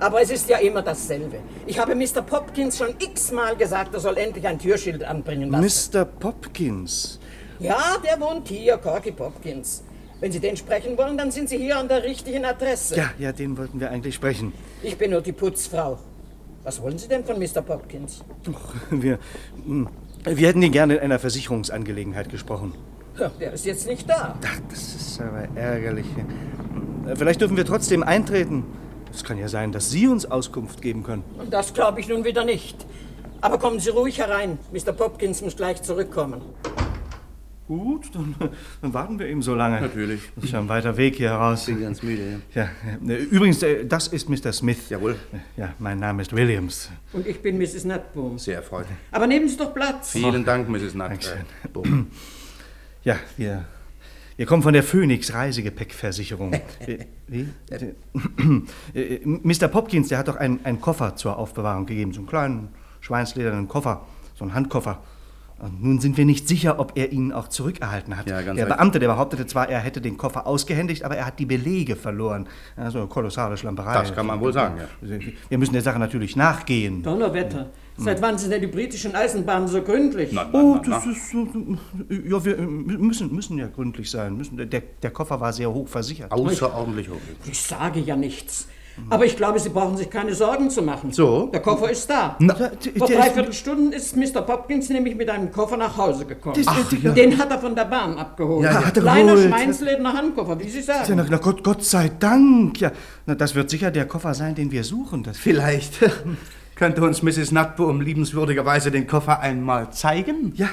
Aber es ist ja immer dasselbe. Ich habe Mr. Popkins schon x-mal gesagt, er soll endlich ein Türschild anbringen lassen. Mr. Popkins? Ja, der wohnt hier, Corky Popkins. Wenn Sie den sprechen wollen, dann sind Sie hier an der richtigen Adresse. Ja, ja, den wollten wir eigentlich sprechen. Ich bin nur die Putzfrau. Was wollen Sie denn von Mr. Popkins? Doch, wir, hm, wir hätten ihn gerne in einer Versicherungsangelegenheit gesprochen. Ja, der ist jetzt nicht da. Ach, das ist aber ärgerlich. Vielleicht dürfen wir trotzdem eintreten. Es kann ja sein, dass Sie uns Auskunft geben können. Und das glaube ich nun wieder nicht. Aber kommen Sie ruhig herein. Mr. Popkins muss gleich zurückkommen. Gut, dann, dann warten wir eben so lange. Natürlich. Das ist ja ein weiter Weg hier raus. Ich bin ganz müde. Ja, ja. Übrigens, äh, das ist Mr. Smith. Jawohl. Ja, mein Name ist Williams. Und ich bin Mrs. Nutboom. Sehr erfreut. Aber nehmen Sie doch Platz. Vielen Dank, Mrs. Nutt. Dankeschön. Äh. Ja, wir, wir kommen von der Phoenix Reisegepäckversicherung. Äh, Wie? Äh, Mr. Popkins, der hat doch einen, einen Koffer zur Aufbewahrung gegeben. So einen kleinen schweinsledernen Koffer. So einen Handkoffer. Und nun sind wir nicht sicher, ob er ihn auch zurückerhalten hat. Ja, ganz der. Beamte, der behauptete zwar, er hätte den Koffer ausgehändigt, aber er hat die Belege verloren. Also eine kolossale Schlamperei. Das kann man wohl sagen, ja. Wir müssen der Sache natürlich nachgehen. Donnerwetter. Seit wann sind denn die britischen Eisenbahnen so gründlich? Na, na, Oh, das na. ist so. Ja, wir äh, müssen, müssen ja gründlich sein. Müssen, der, der Koffer war sehr hoch versichert. Außerordentlich hoch. Ich sage ja nichts. Aber ich glaube, Sie brauchen sich keine Sorgen zu machen. So? Der Koffer ist da. Na, Vor drei ist- Viertelstunden ist Mr. Popkins nämlich mit einem Koffer nach Hause gekommen. Das- Ach, ja. Den hat er von der Bahn abgeholt. Ja, hat er Kleiner geholt. Schweinslederner Handkoffer, wie Sie Ja, sagen. na, na Gott, Gott sei Dank. Ja, na, das wird sicher der Koffer sein, den wir suchen. Das Vielleicht könnte uns Mrs. Nutboom liebenswürdigerweise den Koffer einmal zeigen? Ja,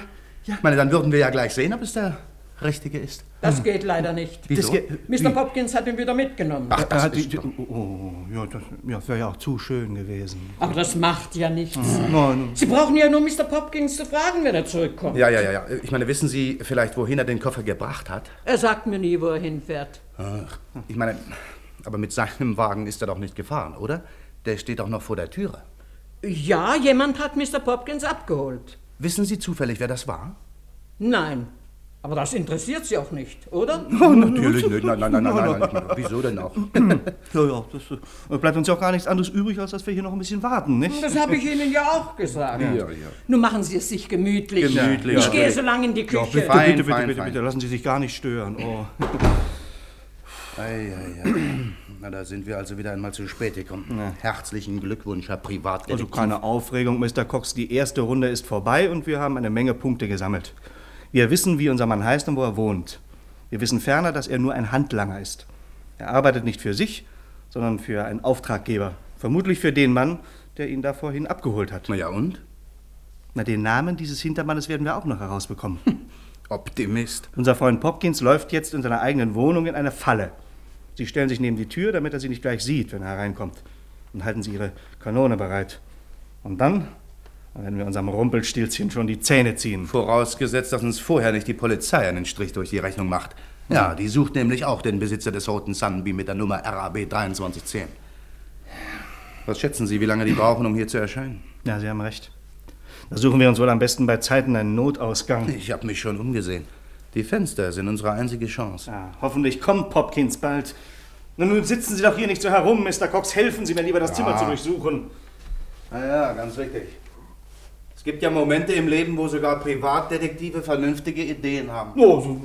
ja. Ich meine, dann würden wir ja gleich sehen, ob es der richtige ist? Das geht leider nicht. Wieso? Mr. Popkins hat ihn wieder mitgenommen. Ach, das hat die, oh, oh, ja, das ja, wäre ja auch zu schön gewesen. Aber das macht ja nichts. Nein. Sie brauchen ja nur Mr. Popkins zu fragen, wenn er zurückkommt. Ja, ja, ja, ja. Ich meine, wissen Sie vielleicht, wohin er den Koffer gebracht hat? Er sagt mir nie, wo er hinfährt. Ach, ich meine, aber mit seinem Wagen ist er doch nicht gefahren, oder? Der steht doch noch vor der Türe. Ja, jemand hat Mr. Popkins abgeholt. Wissen Sie zufällig, wer das war? Nein. Aber das interessiert Sie auch nicht, oder? Oh, natürlich nicht. Nein, nein, nein, nein, nein, nein. Wieso denn auch? Ja, ja, das äh, bleibt uns ja auch gar nichts anderes übrig, als dass wir hier noch ein bisschen warten, nicht? Das habe ich Ihnen ja auch gesagt. Ja, ja. Nun machen Sie es sich gemütlich. Gemütlich, Ich ja. gehe so lange in die Ja, Küche. bitte, bitte, bitte, bitte, lassen Sie sich gar nicht stören. Oh. Ei, ei, ei. Na, da sind wir also wieder einmal zu spät gekommen. Herzlichen Glückwunsch, Herr Privatdetektiv. Also keine Aufregung, Mr. Cox. Die erste Runde ist vorbei und wir haben eine Menge Punkte gesammelt. Wir wissen, wie unser Mann heißt und wo er wohnt. Wir wissen ferner, dass er nur ein Handlanger ist. Er arbeitet nicht für sich, sondern für einen Auftraggeber. Vermutlich für den Mann, der ihn da vorhin abgeholt hat. Na ja, und? Na, den Namen dieses Hintermannes werden wir auch noch herausbekommen. Optimist. Unser Freund Popkins läuft jetzt in seiner eigenen Wohnung in eine Falle. Sie stellen sich neben die Tür, damit er sie nicht gleich sieht, wenn er hereinkommt. Und halten sie ihre Kanone bereit. Und dann, werden wir unserem Rumpelstilzchen schon die Zähne ziehen. Vorausgesetzt, dass uns vorher nicht die Polizei einen Strich durch die Rechnung macht. Ja, die sucht nämlich auch den Besitzer des roten Sunbeam mit der Nummer RAB 2310. Was schätzen Sie, wie lange die brauchen, um hier zu erscheinen? Ja, Sie haben recht. Da suchen wir uns wohl am besten bei Zeiten einen Notausgang. Ich habe mich schon umgesehen. Die Fenster sind unsere einzige Chance. Ja, hoffentlich kommt Popkins bald. Nun sitzen Sie doch hier nicht so herum, Mr. Cox. Helfen Sie mir lieber, das Zimmer Ja. zu durchsuchen. Na ja, ganz richtig. Es gibt ja Momente im Leben, wo sogar Privatdetektive vernünftige Ideen haben. Oh, so.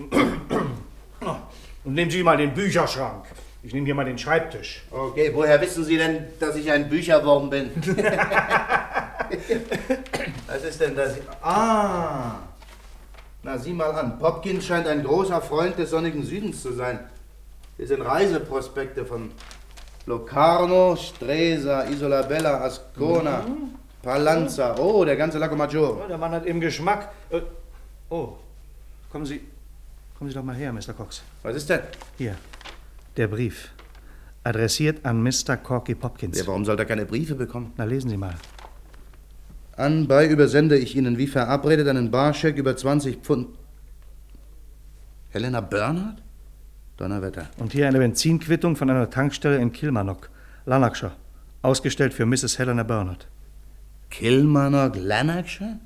Und nehmen Sie mal den Bücherschrank. Ich nehme hier mal den Schreibtisch. Okay, woher wissen Sie denn, dass ich ein Bücherwurm bin? Was ist denn das? Ah! Na, sieh mal an. Popkins scheint ein großer Freund des sonnigen Südens zu sein. Hier sind Reiseprospekte von Locarno, Stresa, Isola Bella, Ascona, Palanza. Oh, der ganze Lago Maggiore. Oh, der Mann hat eben Geschmack. Äh, Oh, kommen Sie, kommen Sie doch mal her, Mr. Cox. Was ist denn? Hier, der Brief. Adressiert an Mr. Corky Popkins. Ja, warum soll er keine Briefe bekommen? Na, lesen Sie mal. Anbei übersende ich Ihnen wie verabredet einen Barscheck über 20 Pfund. Helena Bernhardt? Donnerwetter. Und hier eine Benzinquittung von einer Tankstelle in Kilmarnock, Lanarkshire. Ausgestellt für Mrs. Helena Bernard. Kilmarnock, Lanarkshire?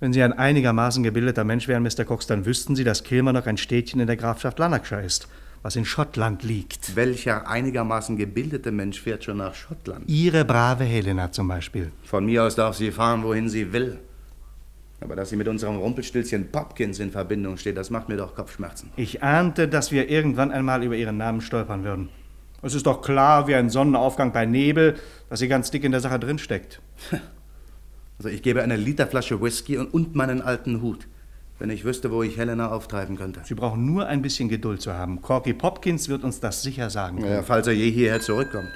Wenn Sie ein einigermaßen gebildeter Mensch wären, Mr. Cox, dann wüssten Sie, dass Kilmarnock ein Städtchen in der Grafschaft Lanarkshire ist, was in Schottland liegt. Welcher einigermaßen gebildete Mensch fährt schon nach Schottland? Ihre brave Helena zum Beispiel. Von mir aus darf sie fahren, wohin sie will. Aber dass sie mit unserem Rumpelstilzchen Popkins in Verbindung steht, das macht mir doch Kopfschmerzen. Ich ahnte, dass wir irgendwann einmal über Ihren Namen stolpern würden. Es ist doch klar, wie ein Sonnenaufgang bei Nebel, dass sie ganz dick in der Sache drinsteckt. Also ich gebe eine Literflasche Whisky und, und meinen alten Hut, wenn ich wüsste, wo ich Helena auftreiben könnte. Sie brauchen nur ein bisschen Geduld zu haben. Corky Popkins wird uns das sicher sagen können. Ja, falls er je hierher zurückkommt.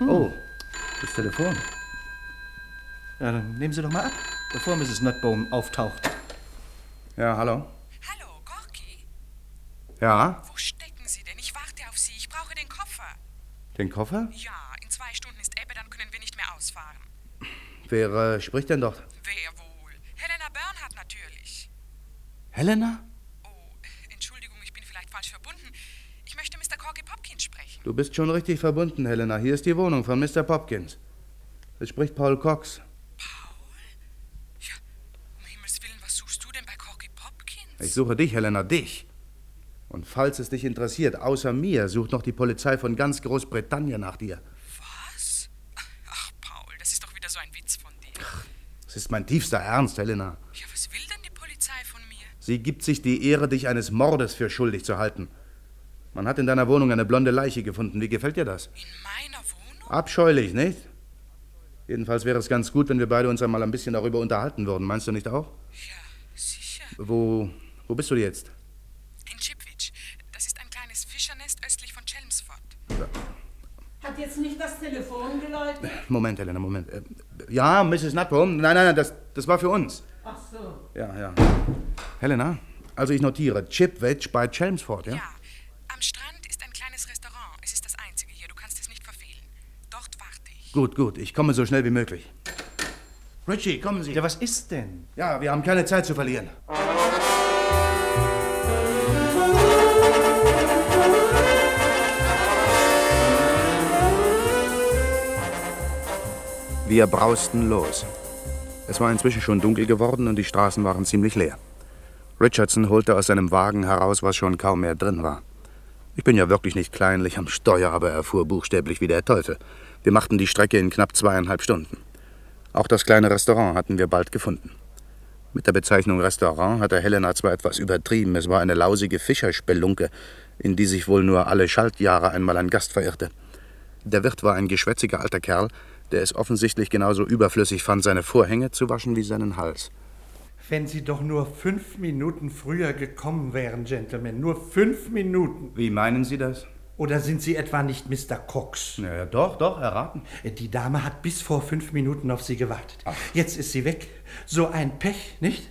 Oh, das Telefon. Ja, dann nehmen Sie doch mal ab, bevor Mrs. Nutbone auftaucht. Ja, hallo? Hallo, Gorki. Ja, Wo stecken Sie denn? Ich warte auf Sie. Ich brauche den Koffer. den Koffer? Ja, in zwei Stunden ist Ebbe, dann können wir nicht mehr ausfahren. Wer äh, spricht denn dort? Wer wohl? Helena Bernhardt natürlich. Helena? Entschuldigung, ich bin vielleicht falsch verbunden. Ich möchte Mr. Corky Popkins sprechen. Du bist schon richtig verbunden, Helena. Hier ist die Wohnung von Mr. Popkins. Es spricht Paul Cox. Um Himmels Willen, was suchst du denn bei Corky Popkins? Ich suche dich, Helena, dich. Und falls es dich interessiert, außer mir sucht noch die Polizei von ganz Großbritannien nach dir. Was? Ach, Paul, das ist doch wieder so ein Witz von dir. Das ist mein tiefster Ernst, Helena. Ja, was will denn die Polizei von mir? Sie gibt sich die Ehre, dich eines Mordes für schuldig zu halten. Man hat in deiner Wohnung eine blonde Leiche gefunden. Wie gefällt dir das? In meiner Wohnung? Abscheulich, nicht? Jedenfalls wäre es ganz gut, wenn wir beide uns einmal ein bisschen darüber unterhalten würden. Meinst du nicht auch? Ja, sicher. Wo, wo bist du jetzt? In Chipwich. Das ist ein kleines Fischernest östlich von Chelmsford. Hat jetzt nicht das Telefon geläutet? Moment, Helena, Moment. Ja, Mrs. Nutbone. Nein, nein, nein, das, das war für uns. Ach so. Ja, ja. Helena, Also ich notiere, Chipwich bei Chelmsford, ja? Ja. Am Strand ist ein kleines Restaurant. Es ist das einzige hier. Du kannst es nicht verfehlen. Dort warte ich. Gut, gut, ich komme so schnell wie möglich. Richie, kommen Sie. Ja, was ist denn? Ja, wir haben keine Zeit zu verlieren. Wir brausten los. Es war inzwischen schon dunkel geworden und die Straßen waren ziemlich leer. Richardson holte aus seinem Wagen heraus, was schon kaum mehr drin war. Ich bin ja wirklich nicht kleinlich am Steuer, aber er fuhr buchstäblich wie der Teufel. Wir machten die Strecke in knapp zweieinhalb Stunden. Auch das kleine Restaurant hatten wir bald gefunden. Mit der Bezeichnung Restaurant hatte Helena zwar etwas übertrieben, es war eine lausige Fischerspelunke, in die sich wohl nur alle Schaltjahre einmal ein Gast verirrte. Der Wirt war ein geschwätziger alter Kerl, der es offensichtlich genauso überflüssig fand, seine Vorhänge zu waschen wie seinen Hals. Wenn Sie doch nur fünf Minuten früher gekommen wären, Gentlemen. Nur fünf Minuten. Wie meinen Sie das? Oder sind Sie etwa nicht Mr. Cox? Ja, ja doch, doch, erraten. Die Dame hat bis vor fünf Minuten auf Sie gewartet. Jetzt ist sie weg. So ein Pech, nicht?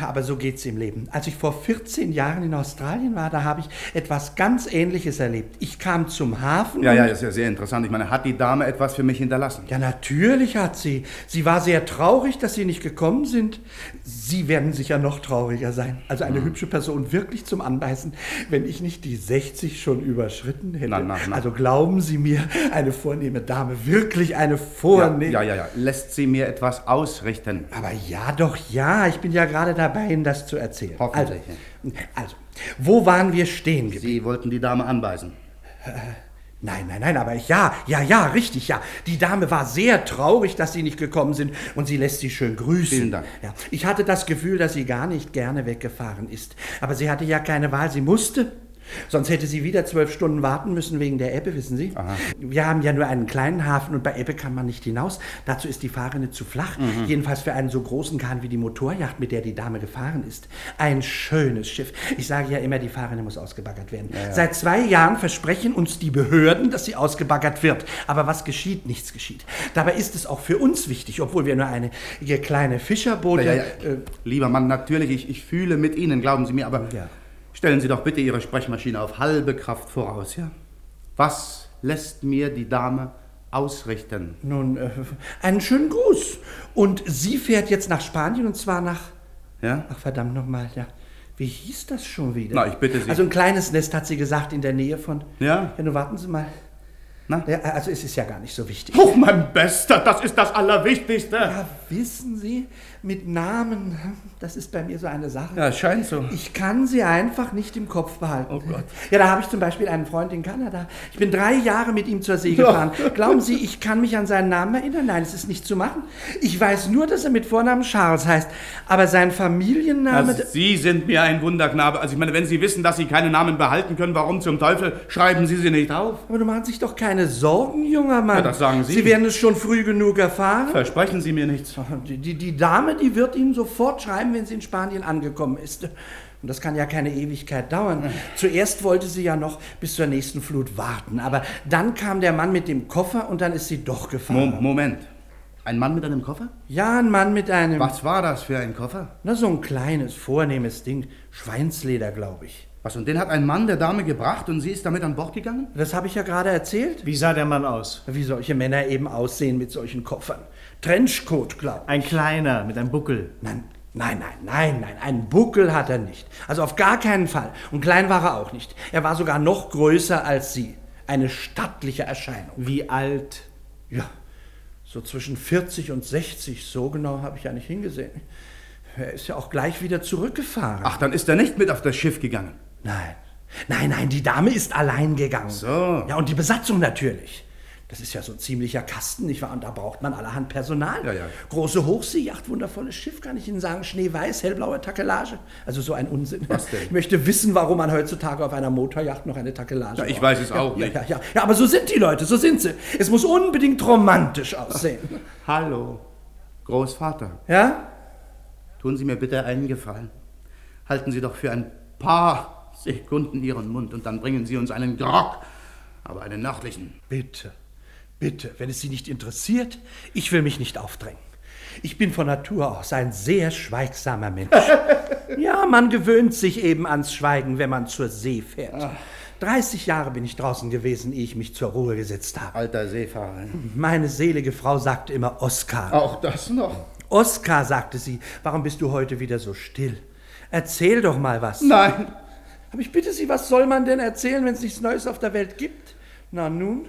Aber so geht's im Leben. Als ich vor 14 Jahren in Australien war, da habe ich etwas ganz Ähnliches erlebt. Ich kam zum Hafen. Ja, ja, ist ja sehr interessant. Ich meine, hat die Dame etwas für mich hinterlassen? Ja, natürlich hat sie. Sie war sehr traurig, dass Sie nicht gekommen sind. Sie werden sicher noch trauriger sein. Also eine hübsche Person wirklich zum Anbeißen, wenn ich nicht die 60 schon überschritten hätte. Na, na, na. Also glauben Sie mir, eine vornehme Dame, wirklich eine vornehme... Ja, ja, ja, ja. Lässt sie mir etwas ausrichten? Aber ja, doch, ja. Ich bin ja gerade dabei, Ihnen das zu erzählen. Hoffentlich. Also, also, wo waren wir stehen geblieben? Sie wollten die Dame anbeißen. Nein, nein, nein, aber ich, ja, ja, ja, richtig, ja. Die Dame war sehr traurig, dass Sie nicht gekommen sind und sie lässt Sie schön grüßen. Vielen Dank. Ja, ich hatte das Gefühl, dass sie gar nicht gerne weggefahren ist. Aber sie hatte ja keine Wahl, sie musste. Sonst hätte sie wieder zwölf Stunden warten müssen wegen der Ebbe, wissen Sie? Wir haben ja nur einen kleinen Hafen und bei Ebbe kann man nicht hinaus. Dazu ist die Fahrrinne zu flach. Mhm. Jedenfalls für einen so großen Kahn wie die Motorjacht, mit der die Dame gefahren ist. Ein schönes Schiff. Ich sage ja immer, die Fahrrinne muss ausgebaggert werden. Ja, ja. Seit zwei Jahren versprechen uns die Behörden, dass sie ausgebaggert wird. Aber was geschieht? Nichts geschieht. Dabei ist es auch für uns wichtig, obwohl wir nur eine kleine Fischerboote... Ja, ja, ja. Äh, Lieber Mann, natürlich, ich, ich fühle mit Ihnen, glauben Sie mir, aber stellen Sie doch bitte Ihre Sprechmaschine auf halbe Kraft voraus, ja? Was lässt mir die Dame ausrichten? Nun, äh, einen schönen Gruß. Und sie fährt jetzt nach Spanien und zwar nach. Ja? Ach, verdammt nochmal, ja. Wie hieß das schon wieder? Na, ich bitte Sie. Also ein kleines Nest hat sie gesagt, in der Nähe von. Ja? Ja, nun warten Sie mal. Na? Ja, also es ist ja gar nicht so wichtig. Oh, mein Bester, das ist das Allerwichtigste. Ja, wissen Sie, mit Namen, das ist bei mir so eine Sache. Ja, es scheint so. Ich kann sie einfach nicht im Kopf behalten. Oh Gott. Ja, da habe ich zum Beispiel einen Freund in Kanada. Ich bin drei Jahre mit ihm zur See Ja. gefahren. Glauben Sie, ich kann mich an seinen Namen erinnern? Nein, es ist nicht zu machen. Ich weiß nur, dass er mit Vornamen Charles heißt. Aber sein Familienname... Also, Sie sind mir ein Wunderknabe. Also ich meine, wenn Sie wissen, dass Sie keine Namen behalten können, warum zum Teufel schreiben Sie sie nicht auf? aber du machen sich doch keine Sorgen, junger Mann. Ja, das sagen Sie. Sie werden es schon früh genug erfahren. Versprechen Sie mir nichts. Die, die, die Dame, die wird Ihnen sofort schreiben, wenn sie in Spanien angekommen ist. Und das kann ja keine Ewigkeit dauern. Zuerst wollte sie ja noch bis zur nächsten Flut warten. Aber dann kam der Mann mit dem Koffer und dann ist sie doch Mo gefahren. Moment. Ein Mann mit einem Koffer? Ja, ein Mann mit einem... Was war das für ein Koffer? Na, so ein kleines, vornehmes Ding. Schweinsleder, glaube ich. Was, und den hat ein Mann der Dame gebracht und sie ist damit an Bord gegangen? Das habe ich ja gerade erzählt. Wie sah der Mann aus? Wie solche Männer eben aussehen mit solchen Koffern. Trenchcoat, glaube ich. Ein kleiner mit einem Buckel. Nein, nein, nein, nein, nein. Einen Buckel hat er nicht. Also auf gar keinen Fall. Und klein war er auch nicht. Er war sogar noch größer als sie. Eine stattliche Erscheinung. Wie alt? Ja, so zwischen 40 und 60. So genau habe ich ja nicht hingesehen. Er ist ja auch gleich wieder zurückgefahren. Ach, dann ist er nicht mit auf das Schiff gegangen. Nein. Nein, nein, die Dame ist allein gegangen. So. Ja, und die Besatzung natürlich. Das ist ja so ein ziemlicher Kasten, nicht wahr? Und da braucht man allerhand Personal. Ja, ja. Große Hochseejacht, wundervolles Schiff, kann ich Ihnen sagen. Schneeweiß, hellblaue Takelage. Also so ein Unsinn. Was denn? Ich möchte wissen, warum man heutzutage auf einer Motorjacht noch eine Takelage Ja, ich braucht. weiß es ja, auch ja, nicht. Ja, ja, ja, aber so sind die Leute, so sind sie. Es muss unbedingt romantisch aussehen. Hallo, Großvater. Ja? Tun Sie mir bitte einen Gefallen. Halten Sie doch für ein paar Sekunden Ihren Mund und dann bringen Sie uns einen Grog, aber einen nördlichen. Bitte, bitte, wenn es Sie nicht interessiert, ich will mich nicht aufdrängen. Ich bin von Natur aus ein sehr schweigsamer Mensch. ja, man gewöhnt sich eben ans Schweigen, wenn man zur See fährt. 30 Jahre bin ich draußen gewesen, ehe ich mich zur Ruhe gesetzt habe. Alter Seefahrer. Meine selige Frau sagte immer Oskar. Auch das noch? Oskar, sagte sie, warum bist du heute wieder so still? Erzähl doch mal was. Nein. Aber ich bitte Sie, was soll man denn erzählen, wenn es nichts Neues auf der Welt gibt? Na nun,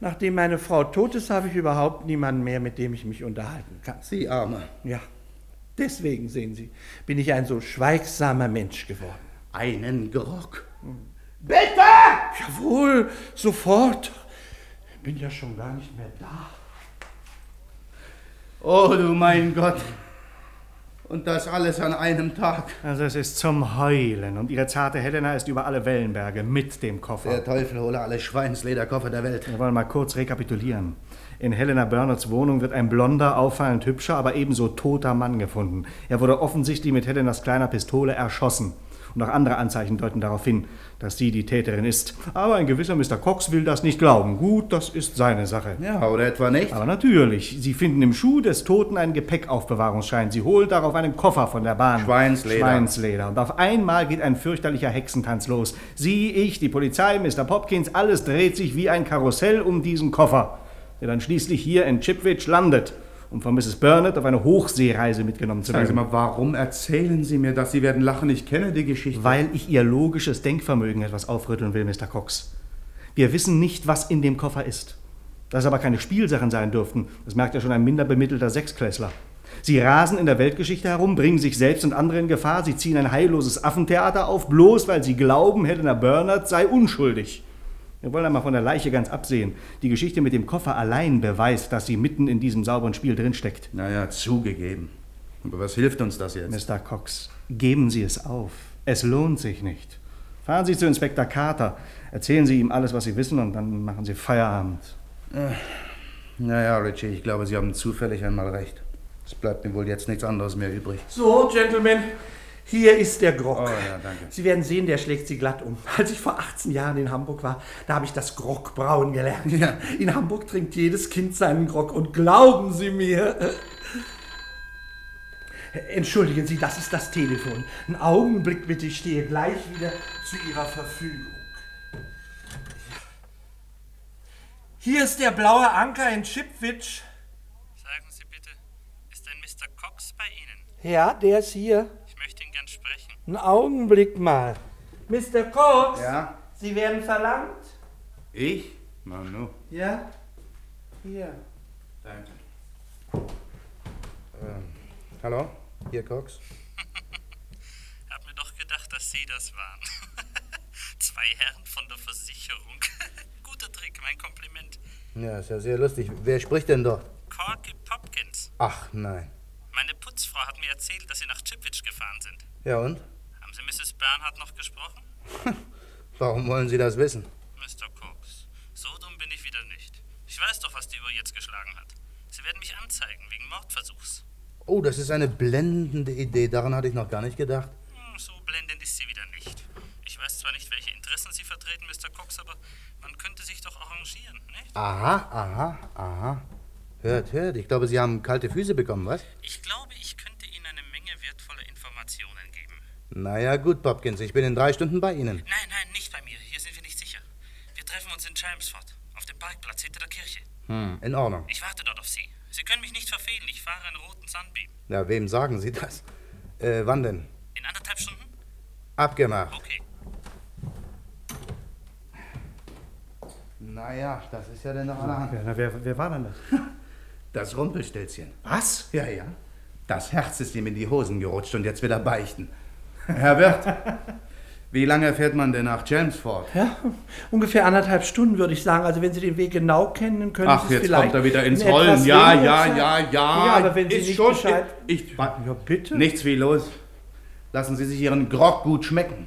nachdem meine Frau tot ist, habe ich überhaupt niemanden mehr, mit dem ich mich unterhalten kann. Sie Arme. Ja, deswegen, sehen Sie, bin ich ein so schweigsamer Mensch geworden. Einen Grog. Bitte! Jawohl, sofort. Bin ja schon gar nicht mehr da. Oh du mein Gott. Und das alles an einem Tag. Also es ist zum Heulen. Und Ihre zarte Helena ist über alle Wellenberge mit dem Koffer. Der Teufel hole alle Schweinslederkoffer der Welt. Wir wollen mal kurz rekapitulieren. In Helena Bernards Wohnung wird ein blonder, auffallend hübscher, aber ebenso toter Mann gefunden. Er wurde offensichtlich mit Helenas kleiner Pistole erschossen. Und auch andere Anzeichen deuten darauf hin, dass sie die Täterin ist. Aber ein gewisser Mr. Cox will das nicht glauben. Gut, das ist seine Sache. Ja, oder etwa nicht? Aber natürlich. Sie finden im Schuh des Toten einen Gepäckaufbewahrungsschein. Sie holen darauf einen Koffer von der Bahn. Schweinsleder. Schweinsleder. Und auf einmal geht ein fürchterlicher Hexentanz los. Sie, ich, die Polizei, Mr. Popkins, alles dreht sich wie ein Karussell um diesen Koffer, der dann schließlich hier in Chipwich landet um von Mrs. Burnett auf eine Hochseereise mitgenommen zu Sagen Sie werden. mal, warum erzählen Sie mir das? Sie werden lachen, ich kenne die Geschichte. Weil ich Ihr logisches Denkvermögen etwas aufrütteln will, Mr. Cox. Wir wissen nicht, was in dem Koffer ist. Dass es aber keine Spielsachen sein dürften, das merkt ja schon ein minder bemittelter Sechsklässler. Sie rasen in der Weltgeschichte herum, bringen sich selbst und andere in Gefahr, sie ziehen ein heilloses Affentheater auf, bloß weil sie glauben, Helena Bernard sei unschuldig. Wir wollen einmal von der Leiche ganz absehen. Die Geschichte mit dem Koffer allein beweist, dass sie mitten in diesem sauberen Spiel drinsteckt. Naja, zugegeben. Aber was hilft uns das jetzt? Mr. Cox, geben Sie es auf. Es lohnt sich nicht. Fahren Sie zu Inspektor Carter, erzählen Sie ihm alles, was Sie wissen, und dann machen Sie Feierabend. Äh, naja, Richie, ich glaube, Sie haben zufällig einmal recht. Es bleibt mir wohl jetzt nichts anderes mehr übrig. So, Gentlemen, hier ist der Grog. Oh ja. Sie werden sehen, der schlägt Sie glatt um. Als ich vor 18 Jahren in Hamburg war, da habe ich das Grogbrauen gelernt. Ja. In Hamburg trinkt jedes Kind seinen Grog und glauben Sie mir. Entschuldigen Sie, das ist das Telefon. Einen Augenblick bitte, ich stehe gleich wieder zu Ihrer Verfügung. Hier ist der blaue Anker in Chipwich. Sagen Sie bitte, ist ein Mr. Cox bei Ihnen? Ja, der ist hier. Ich möchte ihn gern sprechen. Einen Augenblick mal. Mr. Cox? Ja? Sie werden verlangt? Ich? Manu. Ja? Hier. Danke. Ähm, hallo? Hier, Cox? Hab mir doch gedacht, dass Sie das waren. Zwei Herren von der Versicherung. Guter Trick, mein Kompliment. Ja, ist ja sehr lustig. Wer spricht denn dort? Corky Popkins. Ach, nein. Meine Putzfrau hat mir erzählt, dass Sie nach Chipwich gefahren sind. Ja, und? Bernhardt noch gesprochen? Warum wollen Sie das wissen? Mr. Cox, so dumm bin ich wieder nicht. Ich weiß doch, was die Uhr jetzt geschlagen hat. Sie werden mich anzeigen wegen Mordversuchs. Oh, das ist eine blendende Idee. Daran hatte ich noch gar nicht gedacht. Hm, so blendend ist sie wieder nicht. Ich weiß zwar nicht, welche Interessen Sie vertreten, Mr. Cox, aber man könnte sich doch arrangieren, nicht? Aha, aha, aha. Hört, hört. Ich glaube, Sie haben kalte Füße bekommen, was? Ich glaube, ich könnte Ihnen eine Menge wertvoller Informationen geben. Naja, gut, Popkins. Ich bin in drei Stunden bei Ihnen. Nein, nein, nicht bei mir. Hier sind wir nicht sicher. Wir treffen uns in Chelmsford, auf dem Parkplatz hinter der Kirche. Hm, in Ordnung. Ich warte dort auf Sie. Sie können mich nicht verfehlen. Ich fahre einen roten Sunbeam. Ja, wem sagen Sie das? Äh, wann denn? In anderthalb Stunden? Abgemacht. Okay. Naja, das ist ja denn noch allerhand. Ja, na, wer, wer war denn das? Das Rumpelstilzchen. Was? Ja, ja. Das Herz ist ihm in die Hosen gerutscht und jetzt will er beichten. Herr Wirt, wie lange fährt man denn nach Chelmsford? Ja, ungefähr anderthalb Stunden würde ich sagen. Also wenn Sie den Weg genau kennen, können Ach, Sie es jetzt vielleicht kommt er wieder ins Rollen. Ja, ja, ja, ja. Ja, aber wenn Sie ist nicht schon, Bescheid... Ich, ich, Ja, bitte. Nichts wie los. Lassen Sie sich Ihren Grog gut schmecken.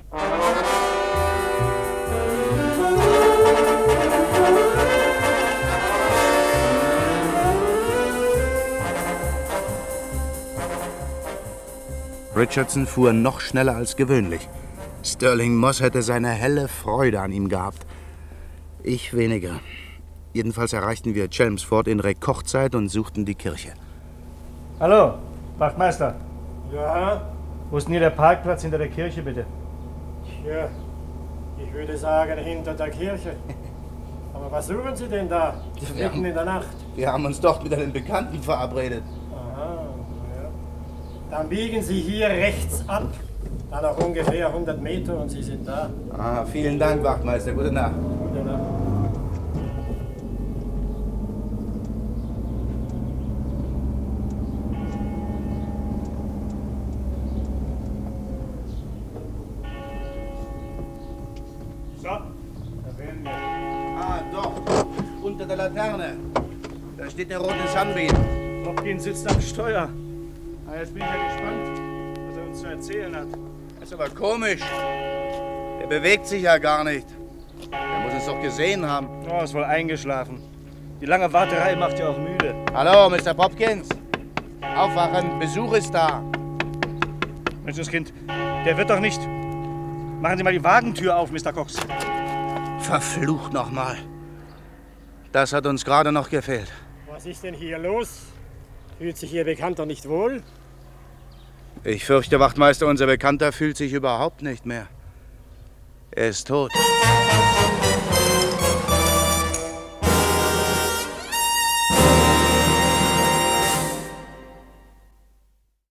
Richardson fuhr noch schneller als gewöhnlich. Sterling Moss hätte seine helle Freude an ihm gehabt. Ich weniger. Jedenfalls erreichten wir Chelmsford in Rekordzeit und suchten die Kirche. Hallo, Wachtmeister. Ja, Wo ist denn hier der Parkplatz hinter der Kirche, bitte? Tja, ich würde sagen hinter der Kirche. Aber was suchen Sie denn da? Mitten in der Nacht. Wir haben uns doch mit einem Bekannten verabredet. Dann biegen Sie hier rechts ab. Dann noch ungefähr 100 Meter und Sie sind da. Ah, vielen Dank, Wachtmeister. Gute Nacht. Gute Nacht. So, da wären wir. Ah, doch. Unter der Laterne. Da steht der rote Sunbeam. Hopkins sitzt am Steuer. Na, jetzt bin ich ja gespannt, was er uns zu erzählen hat. Das ist aber komisch. Der bewegt sich ja gar nicht. Der muss uns doch gesehen haben. Oh, ist wohl eingeschlafen. Die lange Warterei macht ja auch müde. Hallo, Mr. Popkins. Aufwachen, Besuch ist da. Menschenskind, der wird doch nicht. Machen Sie mal die Wagentür auf, Mr. Cox. Verflucht nochmal. Das hat uns gerade noch gefehlt. Was ist denn hier los? Fühlt sich Ihr Bekannter nicht wohl? Ich fürchte, Wachtmeister, unser Bekannter fühlt sich überhaupt nicht mehr. Er ist tot.